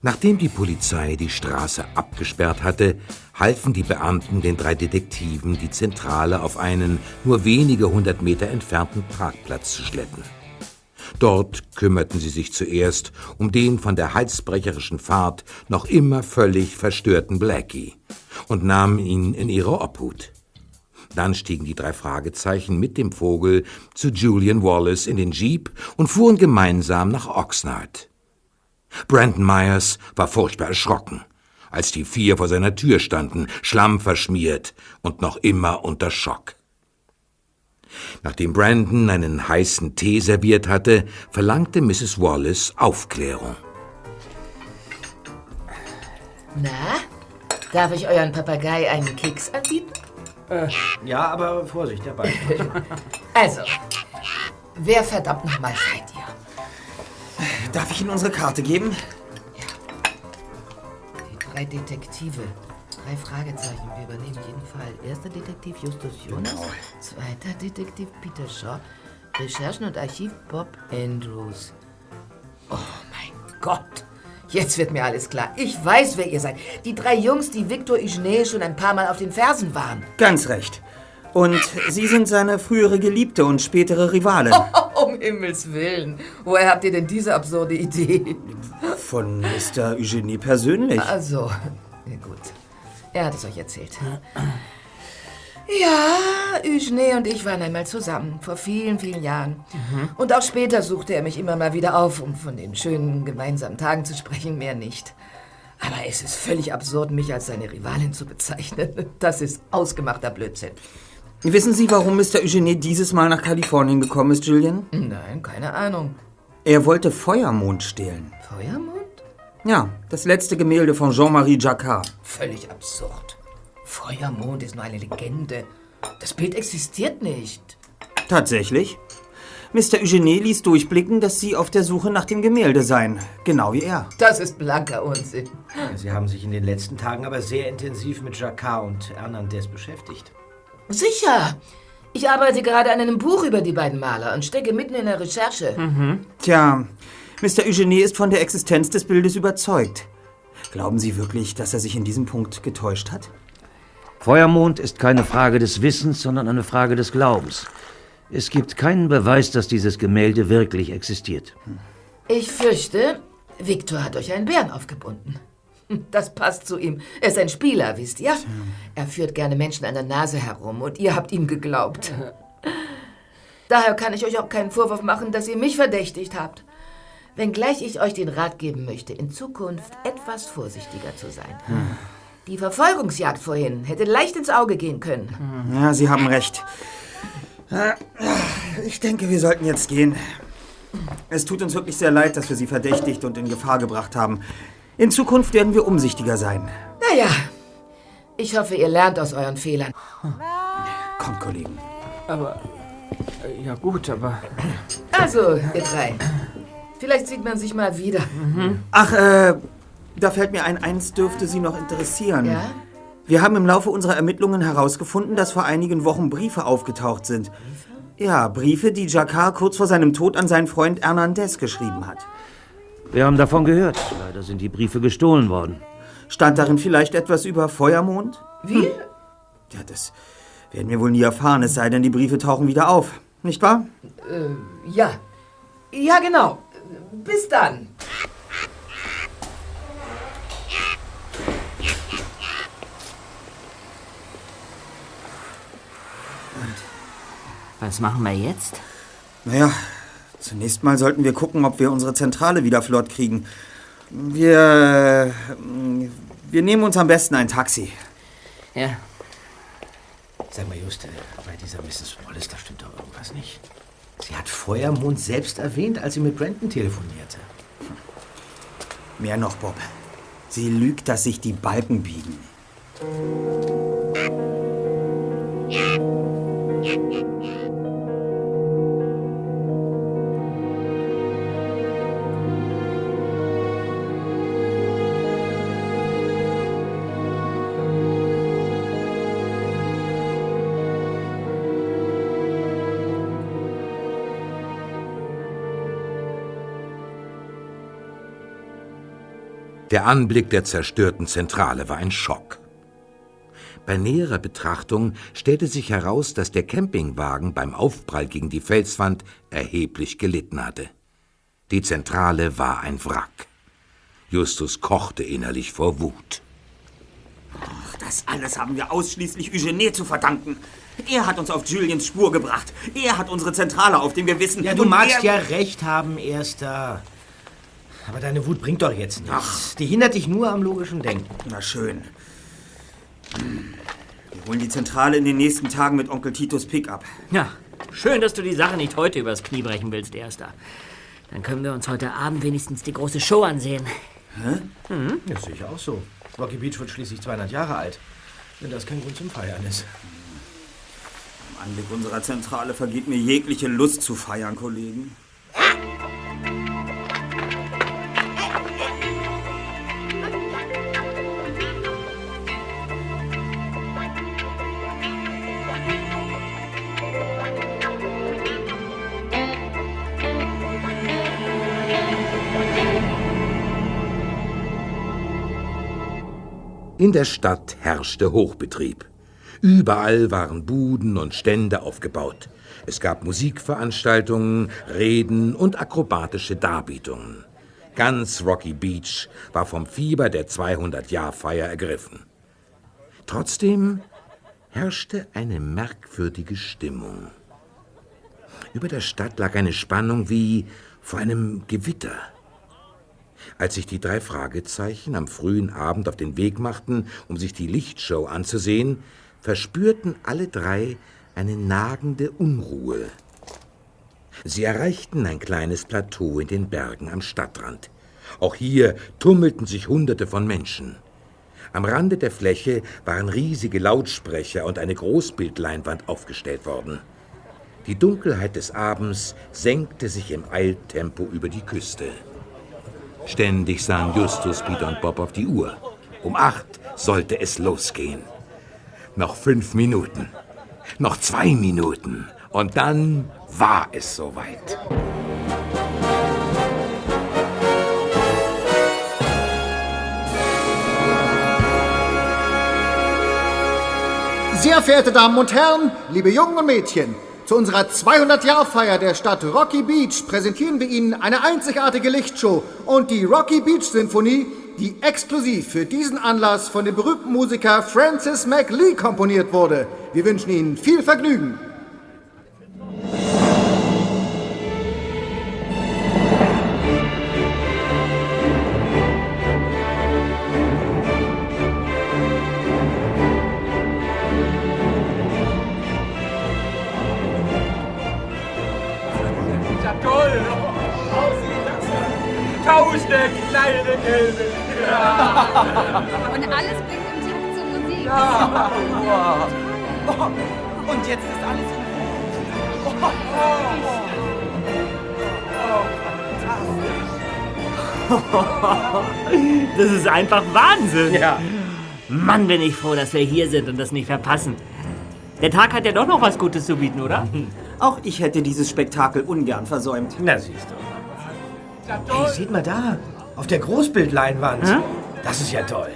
Nachdem die Polizei die Straße abgesperrt hatte, halfen die Beamten den drei Detektiven, die Zentrale auf einen nur wenige hundert Meter entfernten Parkplatz zu schleppen. Dort kümmerten sie sich zuerst um den von der halsbrecherischen Fahrt noch immer völlig verstörten Blackie und nahmen ihn in ihre Obhut. Dann stiegen die drei Fragezeichen mit dem Vogel zu Julian Wallace in den Jeep und fuhren gemeinsam nach Oxnard. Brandon Myers war furchtbar erschrocken, als die vier vor seiner Tür standen, schlammverschmiert und noch immer unter Schock. Nachdem Brandon einen heißen Tee serviert hatte, verlangte Mrs. Wallace Aufklärung. Na, darf ich euren Papagei einen Keks anbieten? Äh, ja, aber Vorsicht, der beißt Also, wer verdammt nochmal seid ihr? Darf ich Ihnen unsere Karte geben? Ja. Die drei Detektive. Drei Fragezeichen. Wir übernehmen jeden Fall. Erster Detektiv Justus Jonas. Genau. Zweiter Detektiv Peter Shaw. Recherchen und Archiv Bob Andrews. Oh mein Gott. Jetzt wird mir alles klar. Ich weiß, wer ihr seid. Die drei Jungs, die Victor Eugene schon ein paar Mal auf den Fersen waren. Ganz recht. Und Sie sind seine frühere Geliebte und spätere Rivalin. Oh, um Himmels Willen. Woher habt ihr denn diese absurde Idee? Von Mr. Eugenie persönlich. Also, gut. Er hat es euch erzählt. Ja, Eugene und ich waren einmal zusammen, vor vielen, vielen Jahren. Mhm. Und auch später suchte er mich immer mal wieder auf, um von den schönen gemeinsamen Tagen zu sprechen, mehr nicht. Aber es ist völlig absurd, mich als seine Rivalin zu bezeichnen. Das ist ausgemachter Blödsinn. Wissen Sie, warum Mr. Eugene dieses Mal nach Kalifornien gekommen ist, Julian? Nein, keine Ahnung. Er wollte Feuermond stehlen. Feuermond? Ja, das letzte Gemälde von Jean-Marie Jacquard. Völlig absurd. Feuermond ist nur eine Legende. Das Bild existiert nicht. Tatsächlich? Mr. Eugenie ließ durchblicken, dass Sie auf der Suche nach dem Gemälde seien. Genau wie er. Das ist blanker Unsinn. Sie haben sich in den letzten Tagen aber sehr intensiv mit Jacquard und Hernandez beschäftigt. Sicher. Ich arbeite gerade an einem Buch über die beiden Maler und stecke mitten in der Recherche. Mhm. Tja, Mr. Eugenie ist von der Existenz des Bildes überzeugt. Glauben Sie wirklich, dass er sich in diesem Punkt getäuscht hat? Feuermond ist keine Frage des Wissens, sondern eine Frage des Glaubens. Es gibt keinen Beweis, dass dieses Gemälde wirklich existiert. Ich fürchte, Viktor hat euch einen Bären aufgebunden. Das passt zu ihm. Er ist ein Spieler, wisst ihr? Er führt gerne Menschen an der Nase herum und ihr habt ihm geglaubt. Daher kann ich euch auch keinen Vorwurf machen, dass ihr mich verdächtigt habt. Wenngleich ich euch den Rat geben möchte, in Zukunft etwas vorsichtiger zu sein. Hm. Die Verfolgungsjagd vorhin hätte leicht ins Auge gehen können. Ja, Sie haben recht. Ich denke, wir sollten jetzt gehen. Es tut uns wirklich sehr leid, dass wir Sie verdächtigt und in Gefahr gebracht haben. In Zukunft werden wir umsichtiger sein. Naja, ich hoffe, ihr lernt aus euren Fehlern. Kommt, Kollegen. Aber, äh, ja gut, aber... Also, ihr drei. Vielleicht sieht man sich mal wieder. Mhm. Ach, äh, da fällt mir ein, eins dürfte Sie noch interessieren. Ja? Wir haben im Laufe unserer Ermittlungen herausgefunden, dass vor einigen Wochen Briefe aufgetaucht sind. Briefe? Ja, Briefe, die Jacquard kurz vor seinem Tod an seinen Freund Hernandez geschrieben hat. Wir haben davon gehört. Leider sind die Briefe gestohlen worden. Stand darin vielleicht etwas über Feuermond? Wie? Hm. Ja, das werden wir wohl nie erfahren, es sei denn, die Briefe tauchen wieder auf. Nicht wahr? Äh, ja. Ja, genau. Bis dann. Was machen wir jetzt? Naja, zunächst mal sollten wir gucken, ob wir unsere Zentrale wieder flott kriegen. Wir. Wir nehmen uns am besten ein Taxi. Ja. Sag mal, Just, bei dieser Mrs. Wallace, da stimmt doch irgendwas nicht. Sie hat Feuermond selbst erwähnt, als sie mit Brandon telefonierte. Mehr noch, Bob. Sie lügt, dass sich die Balken biegen. Der Anblick der zerstörten Zentrale war ein Schock. Bei näherer Betrachtung stellte sich heraus, dass der Campingwagen beim Aufprall gegen die Felswand erheblich gelitten hatte. Die Zentrale war ein Wrack. Justus kochte innerlich vor Wut. Ach, das alles haben wir ausschließlich Eugenie zu verdanken. Er hat uns auf Juliens Spur gebracht. Er hat unsere Zentrale auf dem Gewissen. Ja, du Und magst er- ja recht haben, Erster. Aber deine Wut bringt doch jetzt nichts. Die hindert dich nur am logischen Denken. Na schön. Wir holen die Zentrale in den nächsten Tagen mit Onkel Titos Pickup. Ja, schön, dass du die Sache nicht heute übers Knie brechen willst, Erster. Dann können wir uns heute Abend wenigstens die große Show ansehen. Das sehe ich auch so. Rocky Beach wird schließlich 200 Jahre alt. Wenn das kein Grund zum Feiern ist. Im Anblick unserer Zentrale vergeht mir jegliche Lust zu feiern, Kollegen. In der Stadt herrschte Hochbetrieb. Überall waren Buden und Stände aufgebaut. Es gab Musikveranstaltungen, Reden und akrobatische Darbietungen. Ganz Rocky Beach war vom Fieber der 200-Jahr-Feier ergriffen. Trotzdem herrschte eine merkwürdige Stimmung. Über der Stadt lag eine Spannung wie vor einem Gewitter. Als sich die drei Fragezeichen am frühen Abend auf den Weg machten, um sich die Lichtshow anzusehen, verspürten alle drei eine nagende Unruhe. Sie erreichten ein kleines Plateau in den Bergen am Stadtrand. Auch hier tummelten sich Hunderte von Menschen. Am Rande der Fläche waren riesige Lautsprecher und eine Großbildleinwand aufgestellt worden. Die Dunkelheit des Abends senkte sich im Eiltempo über die Küste. Ständig sahen Justus, Peter und Bob auf die Uhr. Um acht sollte es losgehen. Noch fünf Minuten. Noch zwei Minuten. Und dann war es soweit. Sehr verehrte Damen und Herren, liebe Jungen und Mädchen, zu unserer 200-Jahr-Feier der Stadt Rocky Beach präsentieren wir Ihnen eine einzigartige Lichtshow und die Rocky Beach Sinfonie, die exklusiv für diesen Anlass von dem berühmten Musiker Francis McLee komponiert wurde. Wir wünschen Ihnen viel Vergnügen. Tausende kleine Gelbe. Und alles bringt im Takt zur Musik. Und jetzt ist alles Das ist einfach Wahnsinn. Ja. Mann, bin ich froh, dass wir hier sind und das nicht verpassen. Der Tag hat ja doch noch was Gutes zu bieten, oder? Auch ich hätte dieses Spektakel ungern versäumt. Na, siehst du. Hey, seht mal da. Auf der Großbildleinwand. Das ist ja toll.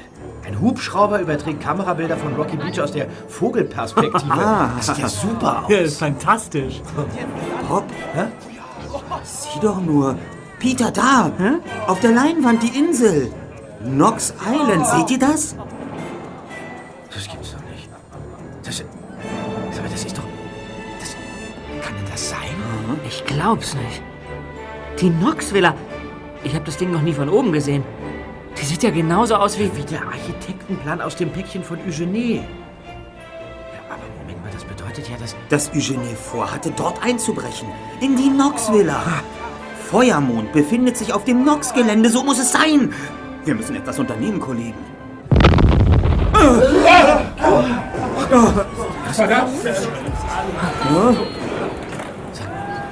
Ein Hubschrauber überträgt Kamerabilder von Rocky Beach aus der Vogelperspektive. Das sieht ja super aus. Ja, ist fantastisch. Bob, sieh doch nur. Peter, da! Auf der Leinwand die Insel. Knox Island, seht ihr das? Das gibt's doch nicht. Das, mal, das ist doch... Das, kann denn das sein? Ich glaub's nicht. Die Knox-Villa. Ich habe das Ding noch nie von oben gesehen. Die sieht ja genauso aus wie... Wie der Architektenplan aus dem Päckchen von Eugenie. Ja, aber Moment mal, das bedeutet ja, dass... Dass Eugenie vorhatte, dort einzubrechen. In die Knox-Villa. Feuermond befindet sich auf dem Knox-Gelände, so muss es sein. Wir müssen etwas unternehmen, Kollegen.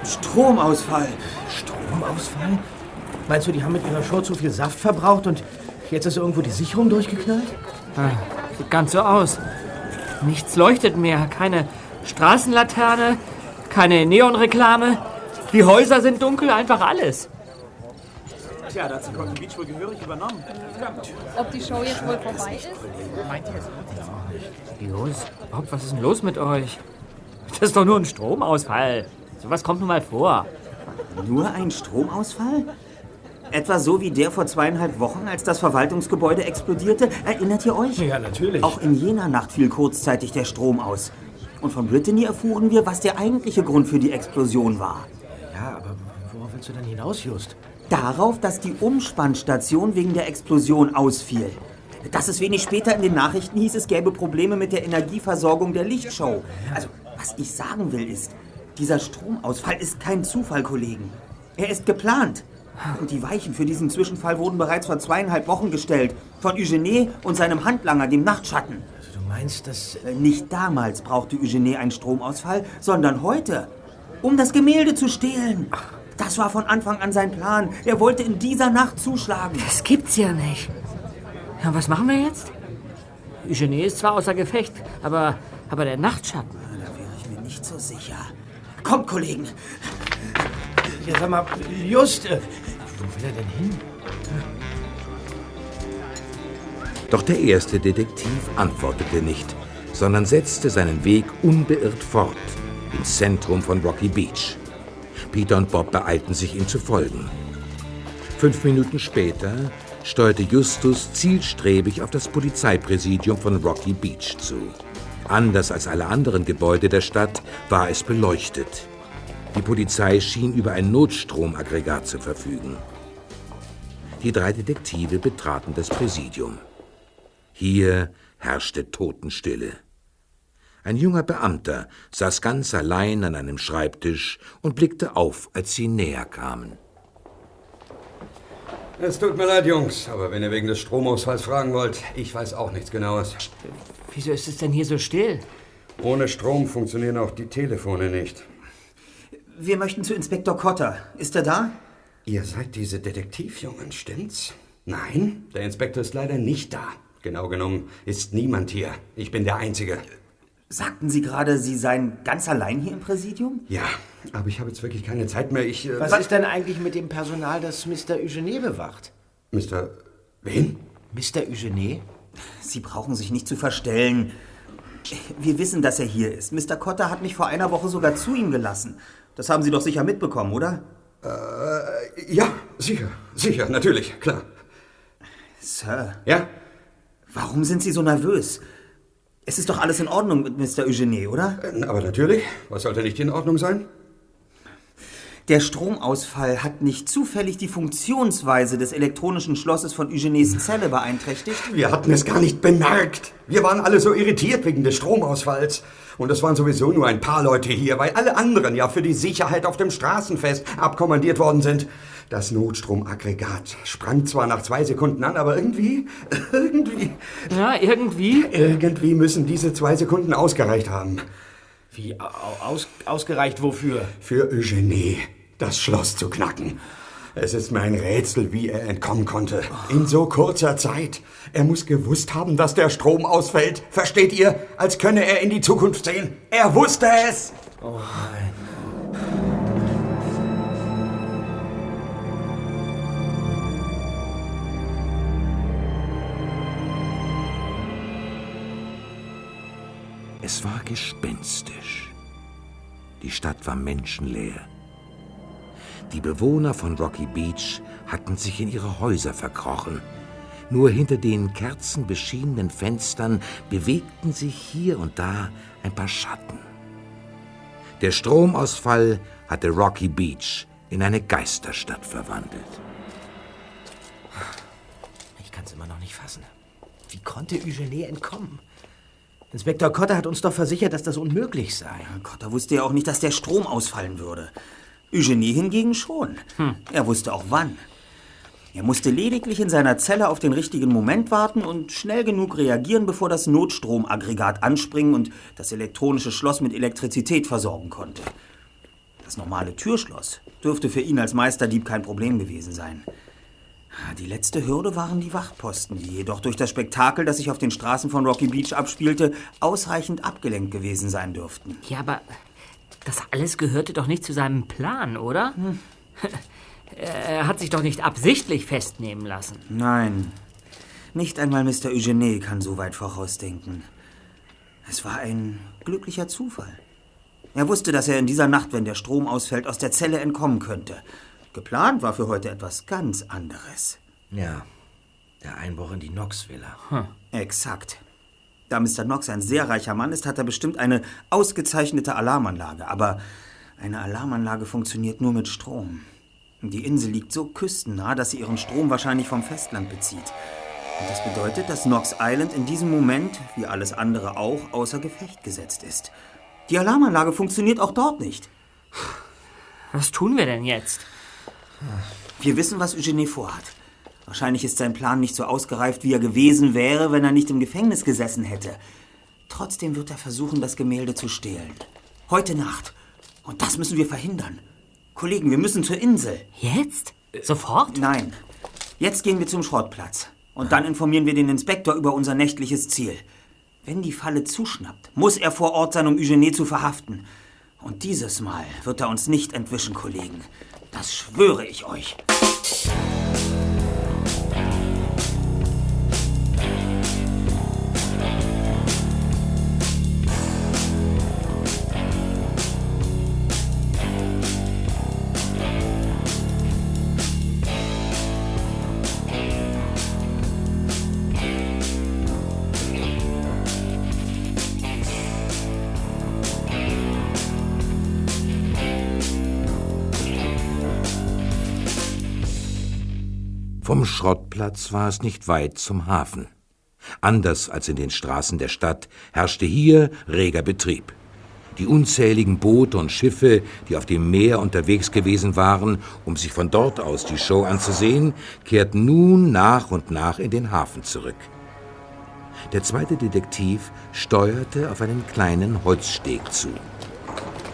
Stromausfall. Stromausfall? Meinst du, die haben mit ihrer Show zu viel Saft verbraucht und jetzt ist irgendwo die Sicherung durchgeknallt? Sieht ganz so aus. Nichts leuchtet mehr. Keine Straßenlaterne, keine Neonreklame. Die Häuser sind dunkel, einfach alles. Tja, da hat sich Rocky Beach wohl gehörig übernommen. Ob die Show jetzt wohl vorbei ist? Los, Bob, was ist denn los mit euch? Das ist doch nur ein Stromausfall. Sowas kommt nun mal vor. Nur ein Stromausfall? Etwa so wie der vor zweieinhalb Wochen, als das Verwaltungsgebäude explodierte. Erinnert ihr euch? Ja, natürlich. Auch in jener Nacht fiel kurzzeitig der Strom aus. Und von Brittany erfuhren wir, was der eigentliche Grund für die Explosion war. Ja, aber worauf willst du denn hinaus, Just? Darauf, dass die Umspannstation wegen der Explosion ausfiel. Dass es wenig später in den Nachrichten hieß, es gäbe Probleme mit der Energieversorgung der Lichtshow. Also, was ich sagen will ist, dieser Stromausfall ist kein Zufall, Kollegen. Er ist geplant. Und die Weichen für diesen Zwischenfall wurden bereits vor zweieinhalb Wochen gestellt. Von Eugenie und seinem Handlanger, dem Nachtschatten. Also du meinst, dass... Äh, Nicht damals brauchte Eugenie einen Stromausfall, sondern heute. Um das Gemälde zu stehlen. Das war von Anfang an sein Plan. Er wollte in dieser Nacht zuschlagen. Das gibt's ja nicht. Ja, was machen wir jetzt? Eugenie ist zwar außer Gefecht, aber, aber der Nachtschatten. Da wäre ich mir nicht so sicher. Kommt, Kollegen. Ja, sag mal, Just, äh, wo will er denn hin? Doch der erste Detektiv antwortete nicht, sondern setzte seinen Weg unbeirrt fort ins Zentrum von Rocky Beach. Peter und Bob beeilten sich, ihm zu folgen. Fünf Minuten später steuerte Justus zielstrebig auf das Polizeipräsidium von Rocky Beach zu. Anders als alle anderen Gebäude der Stadt war es beleuchtet. Die Polizei schien über ein Notstromaggregat zu verfügen. Die drei Detektive betraten das Präsidium. Hier herrschte Totenstille. Ein junger Beamter saß ganz allein an einem Schreibtisch und blickte auf, als sie näher kamen. Es tut mir leid, Jungs, aber wenn ihr wegen des Stromausfalls fragen wollt, ich weiß auch nichts Genaues. Wieso ist es denn hier so still? Ohne Strom funktionieren auch die Telefone nicht. Wir möchten zu Inspektor Cotter. Ist er da? Ihr seid diese Detektivjungen, stimmt's? Nein, der Inspektor ist leider nicht da. Genau genommen ist niemand hier. Ich bin der Einzige. Sagten Sie gerade, Sie seien ganz allein hier im Präsidium? Ja, aber ich habe jetzt wirklich keine Zeit mehr. Ich. Äh, Was ist denn eigentlich mit dem Personal, das Mr. Eugenie bewacht? Mr. Wen? Mr. Eugenie? Sie brauchen sich nicht zu verstellen. Wir wissen, dass er hier ist. Mr. Cotter hat mich vor einer Woche sogar zu ihm gelassen. Das haben Sie doch sicher mitbekommen, oder? Äh, ja, sicher, sicher, natürlich, klar. Sir, Ja? warum sind Sie so nervös? Es ist doch alles in Ordnung mit Mr. Eugenie, oder? Äh, Aber natürlich. Was sollte nicht in Ordnung sein? Der Stromausfall hat nicht zufällig die Funktionsweise des elektronischen Schlosses von Eugenies Zelle beeinträchtigt? Wir hatten es gar nicht bemerkt. Wir waren alle so irritiert wegen des Stromausfalls. Und es waren sowieso nur ein paar Leute hier, weil alle anderen ja für die Sicherheit auf dem Straßenfest abkommandiert worden sind. Das Notstromaggregat sprang zwar nach zwei Sekunden an, aber irgendwie, irgendwie, Ja, irgendwie. irgendwie müssen diese zwei Sekunden ausgereicht haben. Wie, au- aus, ausgereicht wofür? Für Eugenie das Schloss zu knacken. Es ist mir ein Rätsel, wie er entkommen konnte. In so kurzer Zeit. Er muss gewusst haben, dass der Strom ausfällt. Versteht ihr? Als könne er in die Zukunft sehen. Er wusste es! Oh nein. Es war gespenstisch. Die Stadt war menschenleer. Die Bewohner von Rocky Beach hatten sich in ihre Häuser verkrochen. Nur hinter den kerzenbeschienenen Fenstern bewegten sich hier und da ein paar Schatten. Der Stromausfall hatte Rocky Beach in eine Geisterstadt verwandelt. Ich kann es immer noch nicht fassen. Wie konnte Eugenie entkommen? Inspektor Cotter hat uns doch versichert, dass das unmöglich sei. Cotter wusste ja auch nicht, dass der Strom ausfallen würde. Eugenie hingegen schon. Er wusste auch wann. Er musste lediglich in seiner Zelle auf den richtigen Moment warten und schnell genug reagieren, bevor das Notstromaggregat anspringen und das elektronische Schloss mit Elektrizität versorgen konnte. Das normale Türschloss dürfte für ihn als Meisterdieb kein Problem gewesen sein. Die letzte Hürde waren die Wachtposten, die jedoch durch das Spektakel, das sich auf den Straßen von Rocky Beach abspielte, ausreichend abgelenkt gewesen sein dürften. Ja, aber das alles gehörte doch nicht zu seinem Plan, oder? Er hat sich doch nicht absichtlich festnehmen lassen. Nein, nicht einmal Mr. Eugene kann so weit vorausdenken. Es war ein glücklicher Zufall. Er wusste, dass er in dieser Nacht, wenn der Strom ausfällt, aus der Zelle entkommen könnte. Geplant war für heute etwas ganz anderes. Ja, der Einbruch in die Knox-Villa. Hm. Exakt. Da Mr. Knox ein sehr reicher Mann ist, hat er bestimmt eine ausgezeichnete Alarmanlage. Aber eine Alarmanlage funktioniert nur mit Strom. Die Insel liegt so küstennah, dass sie ihren Strom wahrscheinlich vom Festland bezieht. Und das bedeutet, dass Knox Island in diesem Moment, wie alles andere auch, außer Gefecht gesetzt ist. Die Alarmanlage funktioniert auch dort nicht. Was tun wir denn jetzt? Wir wissen, was Eugene vorhat. Wahrscheinlich ist sein Plan nicht so ausgereift, wie er gewesen wäre, wenn er nicht im Gefängnis gesessen hätte. Trotzdem wird er versuchen, das Gemälde zu stehlen. Heute Nacht. Und das müssen wir verhindern. Kollegen, wir müssen zur Insel. Jetzt? Sofort? Nein. Jetzt gehen wir zum Schrottplatz. Und dann informieren wir den Inspektor über unser nächtliches Ziel. Wenn die Falle zuschnappt, muss er vor Ort sein, um Eugenie zu verhaften. Und dieses Mal wird er uns nicht entwischen, Kollegen. Das schwöre ich euch. Schrottplatz war es nicht weit zum Hafen. Anders als in den Straßen der Stadt herrschte hier reger Betrieb. Die unzähligen Boote und Schiffe, die auf dem Meer unterwegs gewesen waren, um sich von dort aus die Show anzusehen, kehrten nun nach und nach in den Hafen zurück. Der zweite Detektiv steuerte auf einen kleinen Holzsteg zu.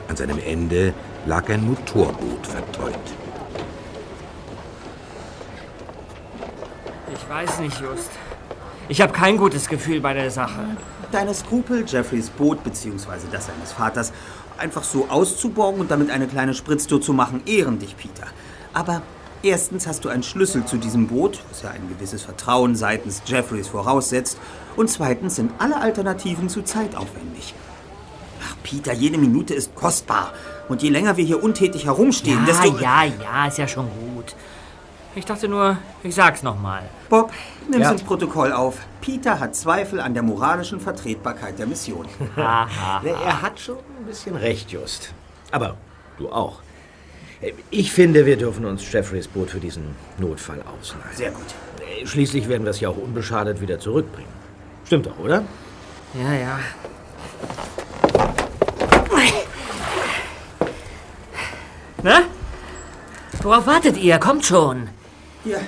An seinem Ende lag ein Motorboot verteut. Ich weiß nicht, Just. Ich habe kein gutes Gefühl bei der Sache. Deine Skrupel, Jeffreys Boot bzw. das seines Vaters, einfach so auszuborgen und damit eine kleine Spritztour zu machen, ehren dich, Peter. Aber erstens hast du einen Schlüssel zu diesem Boot, was ja ein gewisses Vertrauen seitens Jeffreys voraussetzt. Und zweitens sind alle Alternativen zu zeitaufwendig. Ach, Peter, jede Minute ist kostbar. Und je länger wir hier untätig herumstehen, Ja, desto... ja, ja, ist ja schon gut. Ich dachte nur, ich sag's nochmal. Bob, nimm's Ja. ins Protokoll auf. Peter hat Zweifel an der moralischen Vertretbarkeit der Mission. er hat schon ein bisschen recht, Just. Aber du auch. Ich finde, wir dürfen uns Jeffreys Boot für diesen Notfall ausleihen. Sehr gut. Schließlich werden wir es ja auch unbeschadet wieder zurückbringen. Stimmt doch, oder? Ja, ja. Na? Worauf wartet ihr? Kommt schon. Hier,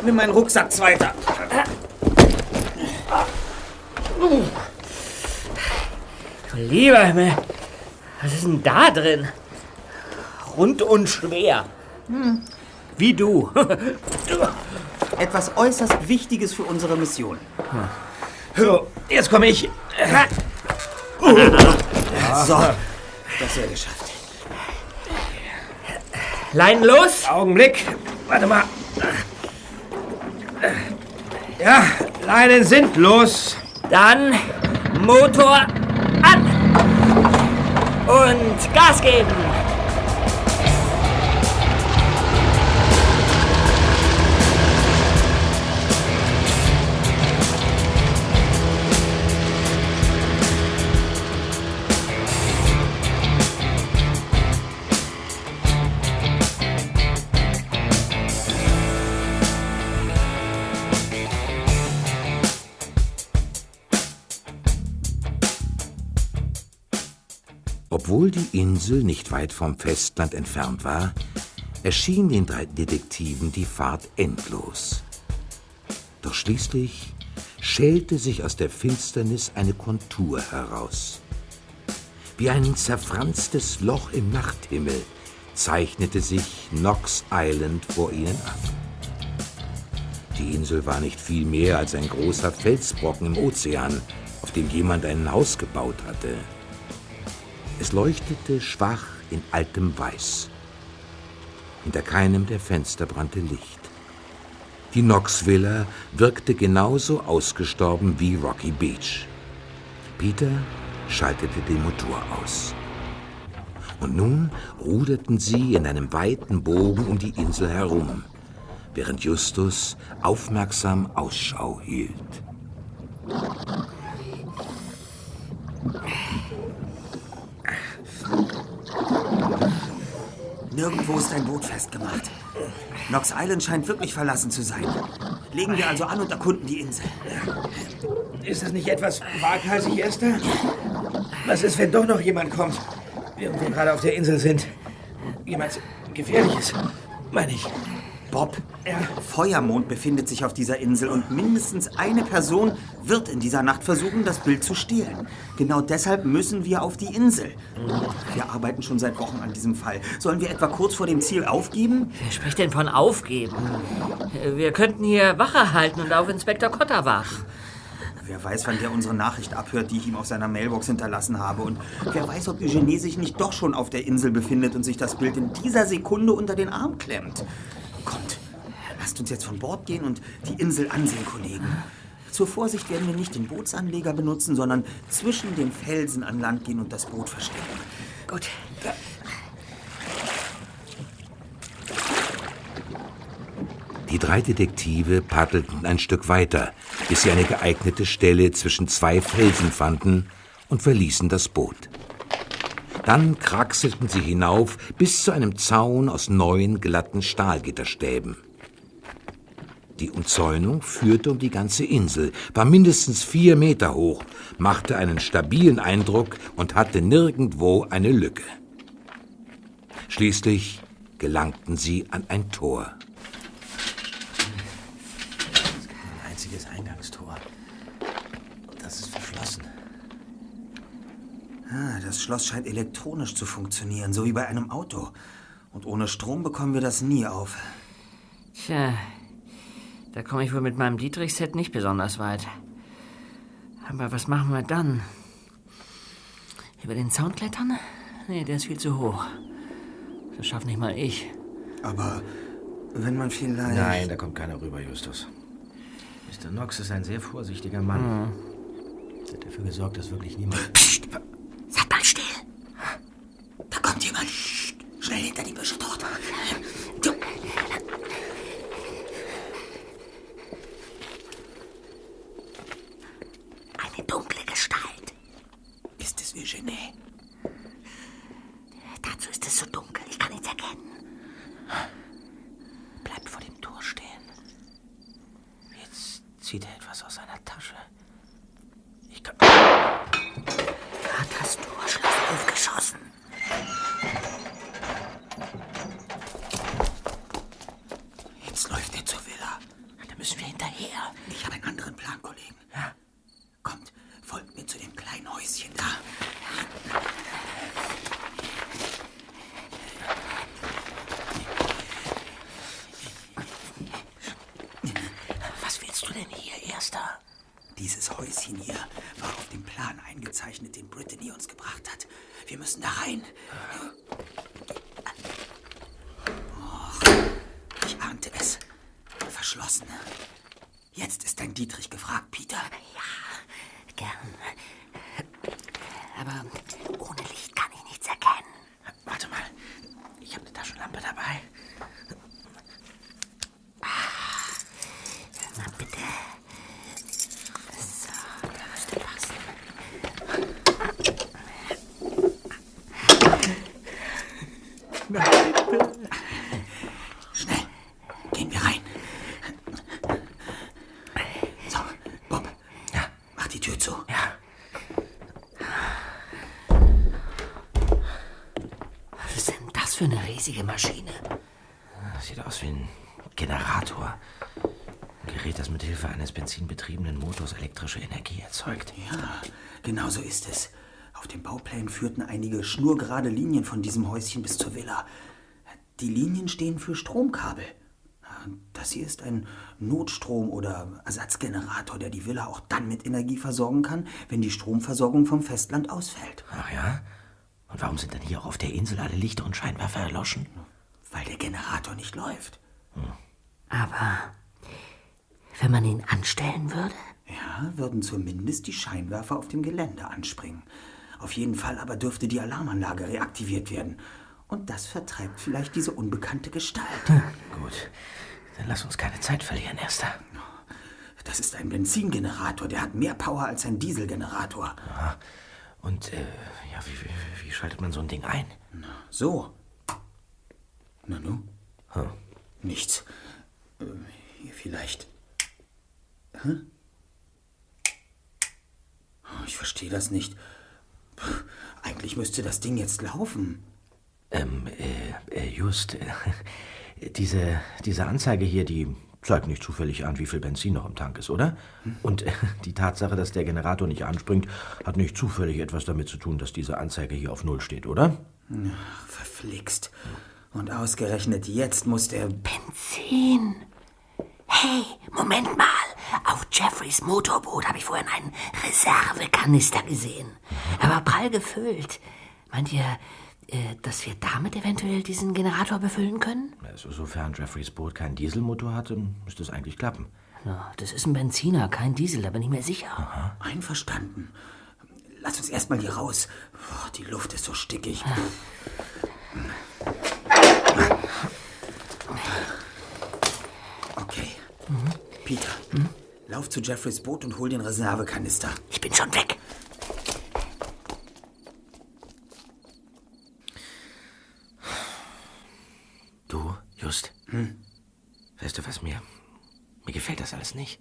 nimm meinen Rucksack zweiter. Du lieber Himmel. Was ist denn da drin? Rund und schwer. Hm. Wie du. Etwas äußerst Wichtiges für unsere Mission. So, jetzt komme ich. So, das wäre geschafft. Leinen los? Augenblick. Warte mal. Ja, Leinen sind los. Dann Motor an. Und Gas geben. Obwohl die Insel nicht weit vom Festland entfernt war, erschien den drei Detektiven die Fahrt endlos. Doch schließlich schälte sich aus der Finsternis eine Kontur heraus. Wie ein zerfranstes Loch im Nachthimmel zeichnete sich Knox Island vor ihnen ab. Die Insel war nicht viel mehr als ein großer Felsbrocken im Ozean, auf dem jemand ein Haus gebaut hatte. Es leuchtete schwach in altem Weiß. Hinter keinem der Fenster brannte Licht. Die Knox-Villa wirkte genauso ausgestorben wie Rocky Beach. Peter schaltete den Motor aus. Und nun ruderten sie in einem weiten Bogen um die Insel herum, während Justus aufmerksam Ausschau hielt. Nirgendwo ist ein Boot festgemacht. Knox Island scheint wirklich verlassen zu sein. Legen wir also an und erkunden die Insel. Ist das nicht etwas waghalsig, Esther? Was ist, wenn doch noch jemand kommt, während wir gerade auf der Insel sind? Jemand Gefährliches, meine ich. Bob, Feuermond befindet sich auf dieser Insel und mindestens eine Person wird in dieser Nacht versuchen, das Bild zu stehlen. Genau deshalb müssen wir auf die Insel. Wir arbeiten schon seit Wochen an diesem Fall. Sollen wir etwa kurz vor dem Ziel aufgeben? Wer spricht denn von aufgeben? Wir könnten hier Wache halten und auf Inspektor Cotter warten. Wer weiß, wann der unsere Nachricht abhört, die ich ihm auf seiner Mailbox hinterlassen habe. Und wer weiß, ob Eugenie sich nicht doch schon auf der Insel befindet und sich das Bild in dieser Sekunde unter den Arm klemmt. Kommt, lasst uns jetzt von Bord gehen und die Insel ansehen, Kollegen. Zur Vorsicht werden wir nicht den Bootsanleger benutzen, sondern zwischen den Felsen an Land gehen und das Boot verstecken. Gut. Die drei Detektive paddelten ein Stück weiter, bis sie eine geeignete Stelle zwischen zwei Felsen fanden und verließen das Boot. Dann kraxelten sie hinauf bis zu einem Zaun aus neun glatten Stahlgitterstäben. Die Umzäunung führte um die ganze Insel, war mindestens vier Meter hoch, machte einen stabilen Eindruck und hatte nirgendwo eine Lücke. Schließlich gelangten sie an ein Tor. Ah, das Schloss scheint elektronisch zu funktionieren, so wie bei einem Auto. Und ohne Strom bekommen wir das nie auf. Tja, da komme ich wohl mit meinem Dietrich-Set nicht besonders weit. Aber was machen wir dann? Über den Zaun klettern? Nee, der ist viel zu hoch. Das schafft nicht mal ich. Aber wenn man vielleicht... Nein, da kommt keiner rüber, Justus. Mr. Knox ist ein sehr vorsichtiger Mann. Er hat dafür gesorgt, dass wirklich niemand... Psst! Seid mal still! Da kommt jemand. Schnell hinter die Büsche dort. Du. Eine dunkle Gestalt. Ist es Eugenie? Dazu ist es so dunkel, ich kann nichts erkennen. Bleibt vor dem Tor stehen. Jetzt zieht er etwas aus seiner Tasche. Ich kann... Hat das Torschloss aufgeschossen. Jetzt läuft er zur Villa. Da müssen wir hinterher. Ich habe einen anderen Plan, Kollegen. Ja? Kommt, folgt mir zu dem kleinen Häuschen da. Was willst du denn hier, Erster? Dieses Häuschen hier war auf dem Plan eingezeichnet, den Brittany uns gebracht hat. Wir müssen da rein. Och, ich ahnte es. Verschlossen. Jetzt ist dein Dietrich gefragt, Peter. Ja, gern. Aber ohne Licht kann ich nichts erkennen. Warte mal. Ich habe eine Taschenlampe dabei. Na bitte. So, da müsste passen. Schnell, gehen wir rein. So, Bob. Ja. Mach die Tür zu. Ja. Was ist denn das für eine riesige Maschine? Das sieht aus wie ein Generator. Ein Gerät, das mit Hilfe eines benzinbetriebenen Motors elektrische Energie erzeugt. Ja, genau so ist es. Auf dem Bauplan führten einige schnurgerade Linien von diesem Häuschen bis zur Villa. Die Linien stehen für Stromkabel. Das hier ist ein Notstrom- oder Ersatzgenerator, der die Villa auch dann mit Energie versorgen kann, wenn die Stromversorgung vom Festland ausfällt. Ach ja? Und warum sind dann hier auch auf der Insel alle Lichter und Scheinwerfer erloschen? Weil der Generator nicht läuft. Aber wenn man ihn anstellen würde? Ja, würden zumindest die Scheinwerfer auf dem Gelände anspringen. Auf jeden Fall aber dürfte die Alarmanlage reaktiviert werden. Und das vertreibt vielleicht diese unbekannte Gestalt. Gut, dann lass uns keine Zeit verlieren, Erster. Das ist ein Benzingenerator, der hat mehr Power als ein Dieselgenerator. Aha. Und äh, ja, wie, wie, wie schaltet man so ein Ding ein? So. Na nu? Hm. Nichts. Äh, hier vielleicht. Oh, Ich verstehe das nicht. Eigentlich müsste das Ding jetzt laufen. Ähm, äh, äh just. Äh, diese, diese Anzeige hier, die zeigt nicht zufällig an, wie viel Benzin noch im Tank ist, oder? Und äh, die Tatsache, dass der Generator nicht anspringt, hat nicht zufällig etwas damit zu tun, dass diese Anzeige hier auf Null steht, oder? Ach, verflixt. Und ausgerechnet jetzt muss der... Benzin. Hey, Moment mal. Auf Jeffreys Motorboot habe ich vorhin einen Reservekanister gesehen. Er war prall gefüllt. Meint ihr, dass wir damit eventuell diesen Generator befüllen können? Also, sofern Jeffreys Boot keinen Dieselmotor hat, dann müsste es eigentlich klappen. Ja, das ist ein Benziner, kein Diesel, da bin ich mir sicher. Einverstanden. Lass uns erstmal hier raus. Oh, die Luft ist so stickig. Okay. Peter, lauf zu Jeffreys Boot und hol den Reservekanister. Ich bin schon weg. Just. Weißt du was mir? Mir gefällt das alles nicht.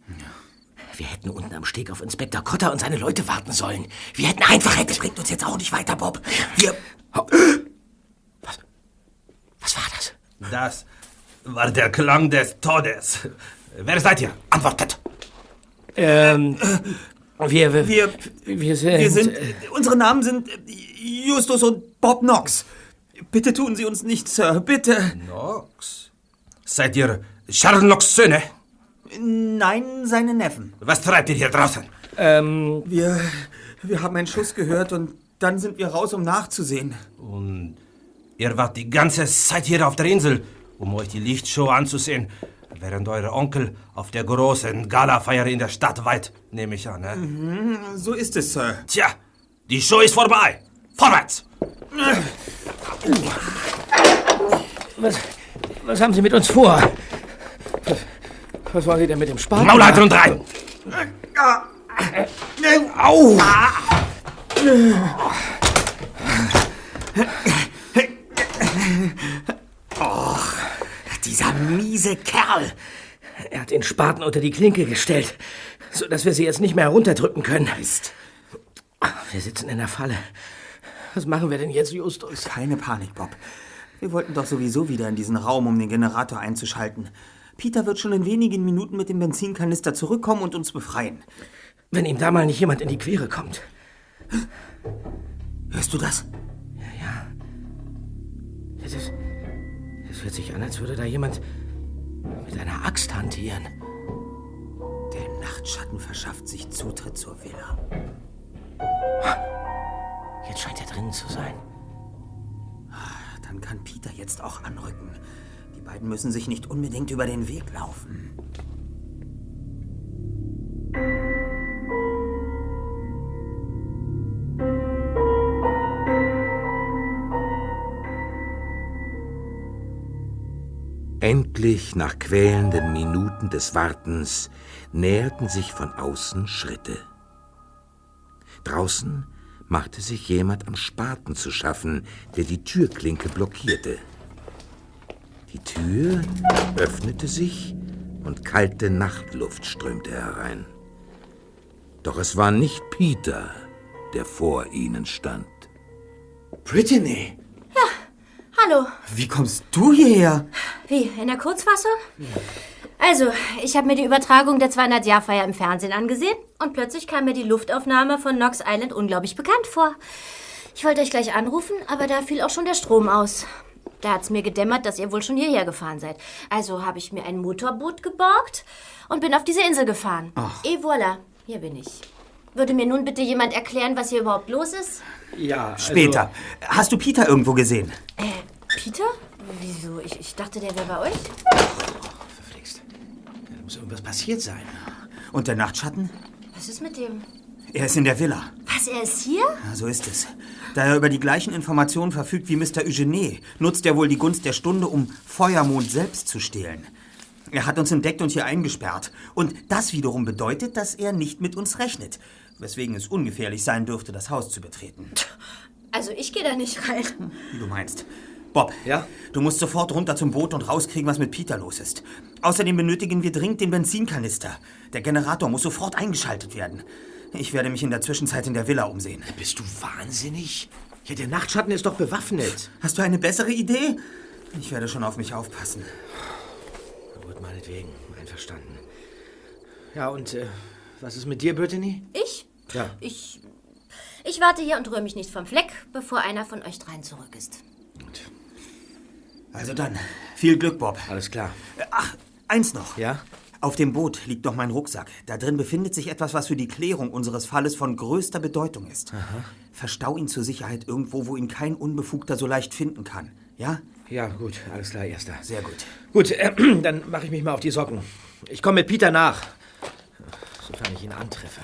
Wir hätten unten am Steg auf Inspektor Kotter und seine Leute warten sollen. Wir hätten einfach... Das bringt uns jetzt auch nicht weiter, Bob. Wir... Was? Was war das? Das war der Klang des Todes. Wer seid ihr? Antwortet! Ähm... Wir... Wir... Wir, Wir sind... wir sind... Unsere Namen sind Justus und Bob Knox. Bitte tun Sie uns nichts, Sir. Bitte. Knox? Seid ihr Knox Söhne? Nein, seine Neffen. Was treibt ihr hier draußen? Ähm... Wir, wir haben einen Schuss gehört und dann sind wir raus, um nachzusehen. Und ihr wart die ganze Zeit hier auf der Insel, um euch die Lichtshow anzusehen, während euer Onkel auf der großen Galafeier in der Stadt weit, nehme ich an, ne? Mhm, so ist es, Sir. Tja, die Show ist vorbei. Vorwärts! Was, was haben Sie mit uns vor? Was, was wollen Sie denn mit dem Spaten? Maul halten und rein! Au! Och, dieser miese Kerl. Er hat den Spaten unter die Klinke gestellt, sodass wir sie jetzt nicht mehr herunterdrücken können. Mist. Wir sitzen in der Falle. Was machen wir denn jetzt, Justus? Keine Panik, Bob. Wir wollten doch sowieso wieder in diesen Raum, um den Generator einzuschalten. Peter wird schon in wenigen Minuten mit dem Benzinkanister zurückkommen und uns befreien. Wenn ihm da mal nicht jemand in die Quere kommt. Hörst du das? Das, ist, das hört sich an, als würde da jemand mit einer Axt hantieren. Der Nachtschatten verschafft sich Zutritt zur Villa. Jetzt scheint er drinnen zu sein. Dann kann Peter jetzt auch anrücken. Die beiden müssen sich nicht unbedingt über den Weg laufen. Endlich, nach quälenden Minuten des Wartens, näherten sich von außen Schritte. Draußen machte sich jemand am Spaten zu schaffen, der die Türklinke blockierte. Die Tür öffnete sich und kalte Nachtluft strömte herein. Doch es war nicht Peter, der vor ihnen stand. Brittany, Hallo. wie kommst du hierher? Wie, in der Kurzfassung? Also, ich habe mir die Übertragung der 200-Jahr-Feier im Fernsehen angesehen und plötzlich kam mir die Luftaufnahme von Knox Island unglaublich bekannt vor. Ich wollte euch gleich anrufen, aber da fiel auch schon der Strom aus. Da hat's mir gedämmert, dass ihr wohl schon hierher gefahren seid. Also habe ich mir ein Motorboot geborgt und bin auf diese Insel gefahren. Et voilà, hier bin ich. Würde mir nun bitte jemand erklären, was hier überhaupt los ist? Ja, also- Später. Hast du Peter irgendwo gesehen? Äh, Peter? Wieso? Ich, ich dachte, der wäre bei euch. Muss irgendwas passiert sein. Und der Nachtschatten? Was ist mit dem? Er ist in der Villa. Was, er ist hier? Ja, so ist es. Da er über die gleichen Informationen verfügt wie Mr. Eugene, nutzt er wohl die Gunst der Stunde, um Feuermond selbst zu stehlen. Er hat uns entdeckt und hier eingesperrt. Und das wiederum bedeutet, dass er nicht mit uns rechnet. Weswegen es ungefährlich sein dürfte, das Haus zu betreten. Also ich gehe da nicht rein. Wie du meinst. Bob, Ja? du musst sofort runter zum Boot und rauskriegen, was mit Peter los ist. Außerdem benötigen wir dringend den Benzinkanister. Der Generator muss sofort eingeschaltet werden. Ich werde mich in der Zwischenzeit in der Villa umsehen. Bist du wahnsinnig? Ja, der Nachtschatten ist doch bewaffnet. Hast du eine bessere Idee? Ich werde schon auf mich aufpassen. Gut, meinetwegen. Einverstanden. Ja, und äh, was ist mit dir, Brittany? Ich? Ja. Ich. Ich warte hier und rühre mich nicht vom Fleck, bevor einer von euch dreien zurück ist. Also dann, viel Glück, Bob. Alles klar. Äh, Ach, eins noch. Ja? Auf dem Boot liegt noch mein Rucksack. Da drin befindet sich etwas, was für die Klärung unseres Falles von größter Bedeutung ist. Verstau ihn zur Sicherheit irgendwo, wo ihn kein Unbefugter so leicht finden kann. Ja? Ja, gut. Alles klar, Erster. Sehr gut. Gut, äh, dann mache ich mich mal auf die Socken. Ich komme mit Peter nach. Sofern ich ihn antreffe.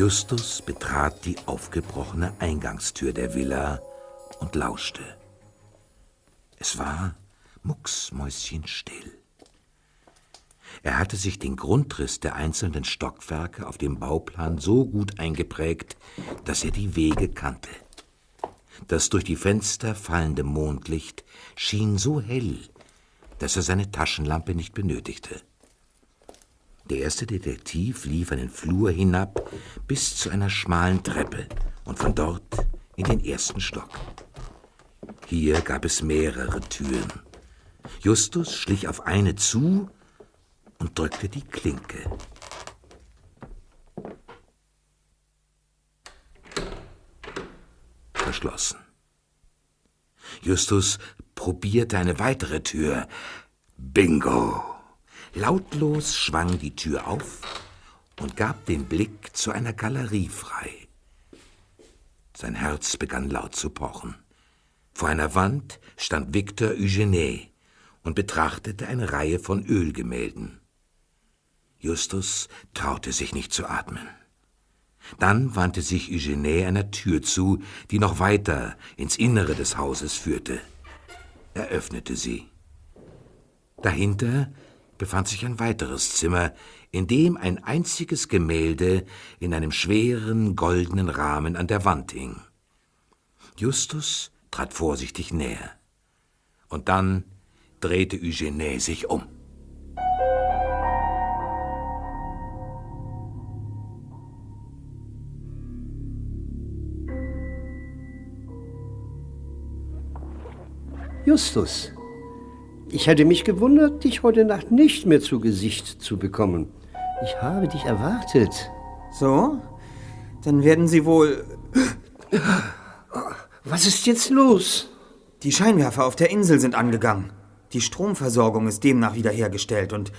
Justus betrat die aufgebrochene Eingangstür der Villa und lauschte. Es war mucksmäuschenstill. Er hatte sich den Grundriss der einzelnen Stockwerke auf dem Bauplan so gut eingeprägt, dass er die Wege kannte. Das durch die Fenster fallende Mondlicht schien so hell, dass er seine Taschenlampe nicht benötigte. Der erste Detektiv lief einen Flur hinab bis zu einer schmalen Treppe und von dort in den ersten Stock. Hier gab es mehrere Türen. Justus schlich auf eine zu und drückte die Klinke. Verschlossen. Justus probierte eine weitere Tür. Bingo! Lautlos schwang die Tür auf und gab den Blick zu einer Galerie frei. Sein Herz begann laut zu pochen. Vor einer Wand stand Victor Eugene und betrachtete eine Reihe von Ölgemälden. Justus traute sich nicht zu atmen. Dann wandte sich Eugene einer Tür zu, die noch weiter ins Innere des Hauses führte. Er öffnete sie. Dahinter befand sich ein weiteres Zimmer, in dem ein einziges Gemälde in einem schweren goldenen Rahmen an der Wand hing. Justus trat vorsichtig näher. Und dann drehte Eugene sich um. Justus, ich hätte mich gewundert, dich heute Nacht nicht mehr zu Gesicht zu bekommen. Ich habe dich erwartet. So? Dann werden Sie wohl. Was ist jetzt los? Die Scheinwerfer auf der Insel sind angegangen. Die Stromversorgung ist demnach wiederhergestellt und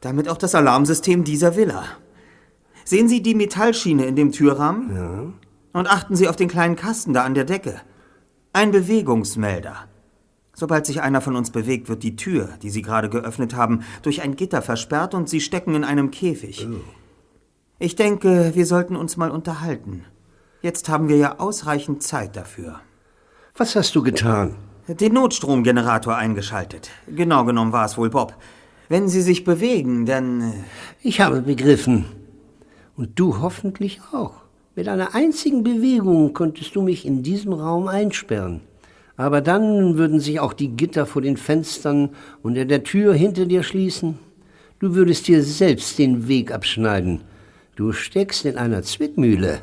damit auch das Alarmsystem dieser Villa. Sehen Sie die Metallschiene in dem Türrahmen? Ja. Und achten Sie auf den kleinen Kasten da an der Decke. Ein Bewegungsmelder. Sobald sich einer von uns bewegt, wird die Tür, die Sie gerade geöffnet haben, durch ein Gitter versperrt und Sie stecken in einem Käfig. Ich denke, wir sollten uns mal unterhalten. Jetzt haben wir ja ausreichend Zeit dafür. Was hast du getan? Den Notstromgenerator eingeschaltet. Genau genommen war es wohl Bob. Wenn Sie sich bewegen, dann... äh, Ich habe begriffen. Und du hoffentlich auch. Mit einer einzigen Bewegung konntest du mich in diesem Raum einsperren. Aber dann würden sich auch die Gitter vor den Fenstern und in der Tür hinter dir schließen. Du würdest dir selbst den Weg abschneiden. Du steckst in einer Zwickmühle.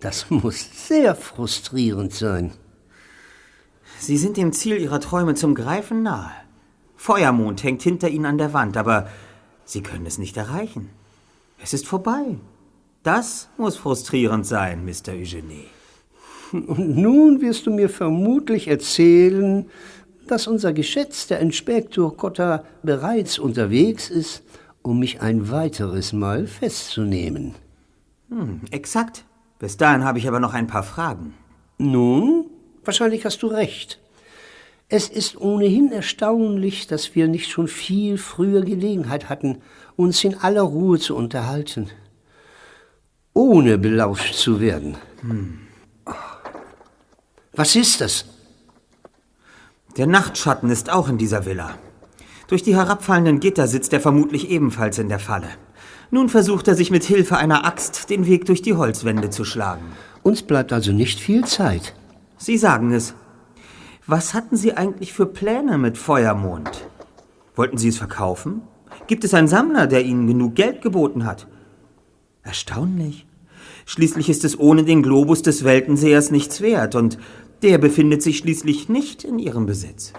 Das muss sehr frustrierend sein. Sie sind dem Ziel Ihrer Träume zum Greifen nahe. Feuermond hängt hinter Ihnen an der Wand, aber Sie können es nicht erreichen. Es ist vorbei. Das muss frustrierend sein, Mr. Eugenie. Und nun wirst du mir vermutlich erzählen, dass unser geschätzter Inspektor Cotta bereits unterwegs ist, um mich ein weiteres Mal festzunehmen. Hm, exakt. Bis dahin habe ich aber noch ein paar Fragen. Nun, wahrscheinlich hast du recht. Es ist ohnehin erstaunlich, dass wir nicht schon viel früher Gelegenheit hatten, uns in aller Ruhe zu unterhalten, ohne belauscht zu werden. Hm. Was ist das? Der Nachtschatten ist auch in dieser Villa. Durch die herabfallenden Gitter sitzt er vermutlich ebenfalls in der Falle. Nun versucht er sich mit Hilfe einer Axt den Weg durch die Holzwände zu schlagen. Uns bleibt also nicht viel Zeit. Sie sagen es. Was hatten Sie eigentlich für Pläne mit Feuermond? Wollten Sie es verkaufen? Gibt es einen Sammler, der Ihnen genug Geld geboten hat? Erstaunlich. Schließlich ist es ohne den Globus des Weltensehers nichts wert und der befindet sich schließlich nicht in Ihrem Besitz.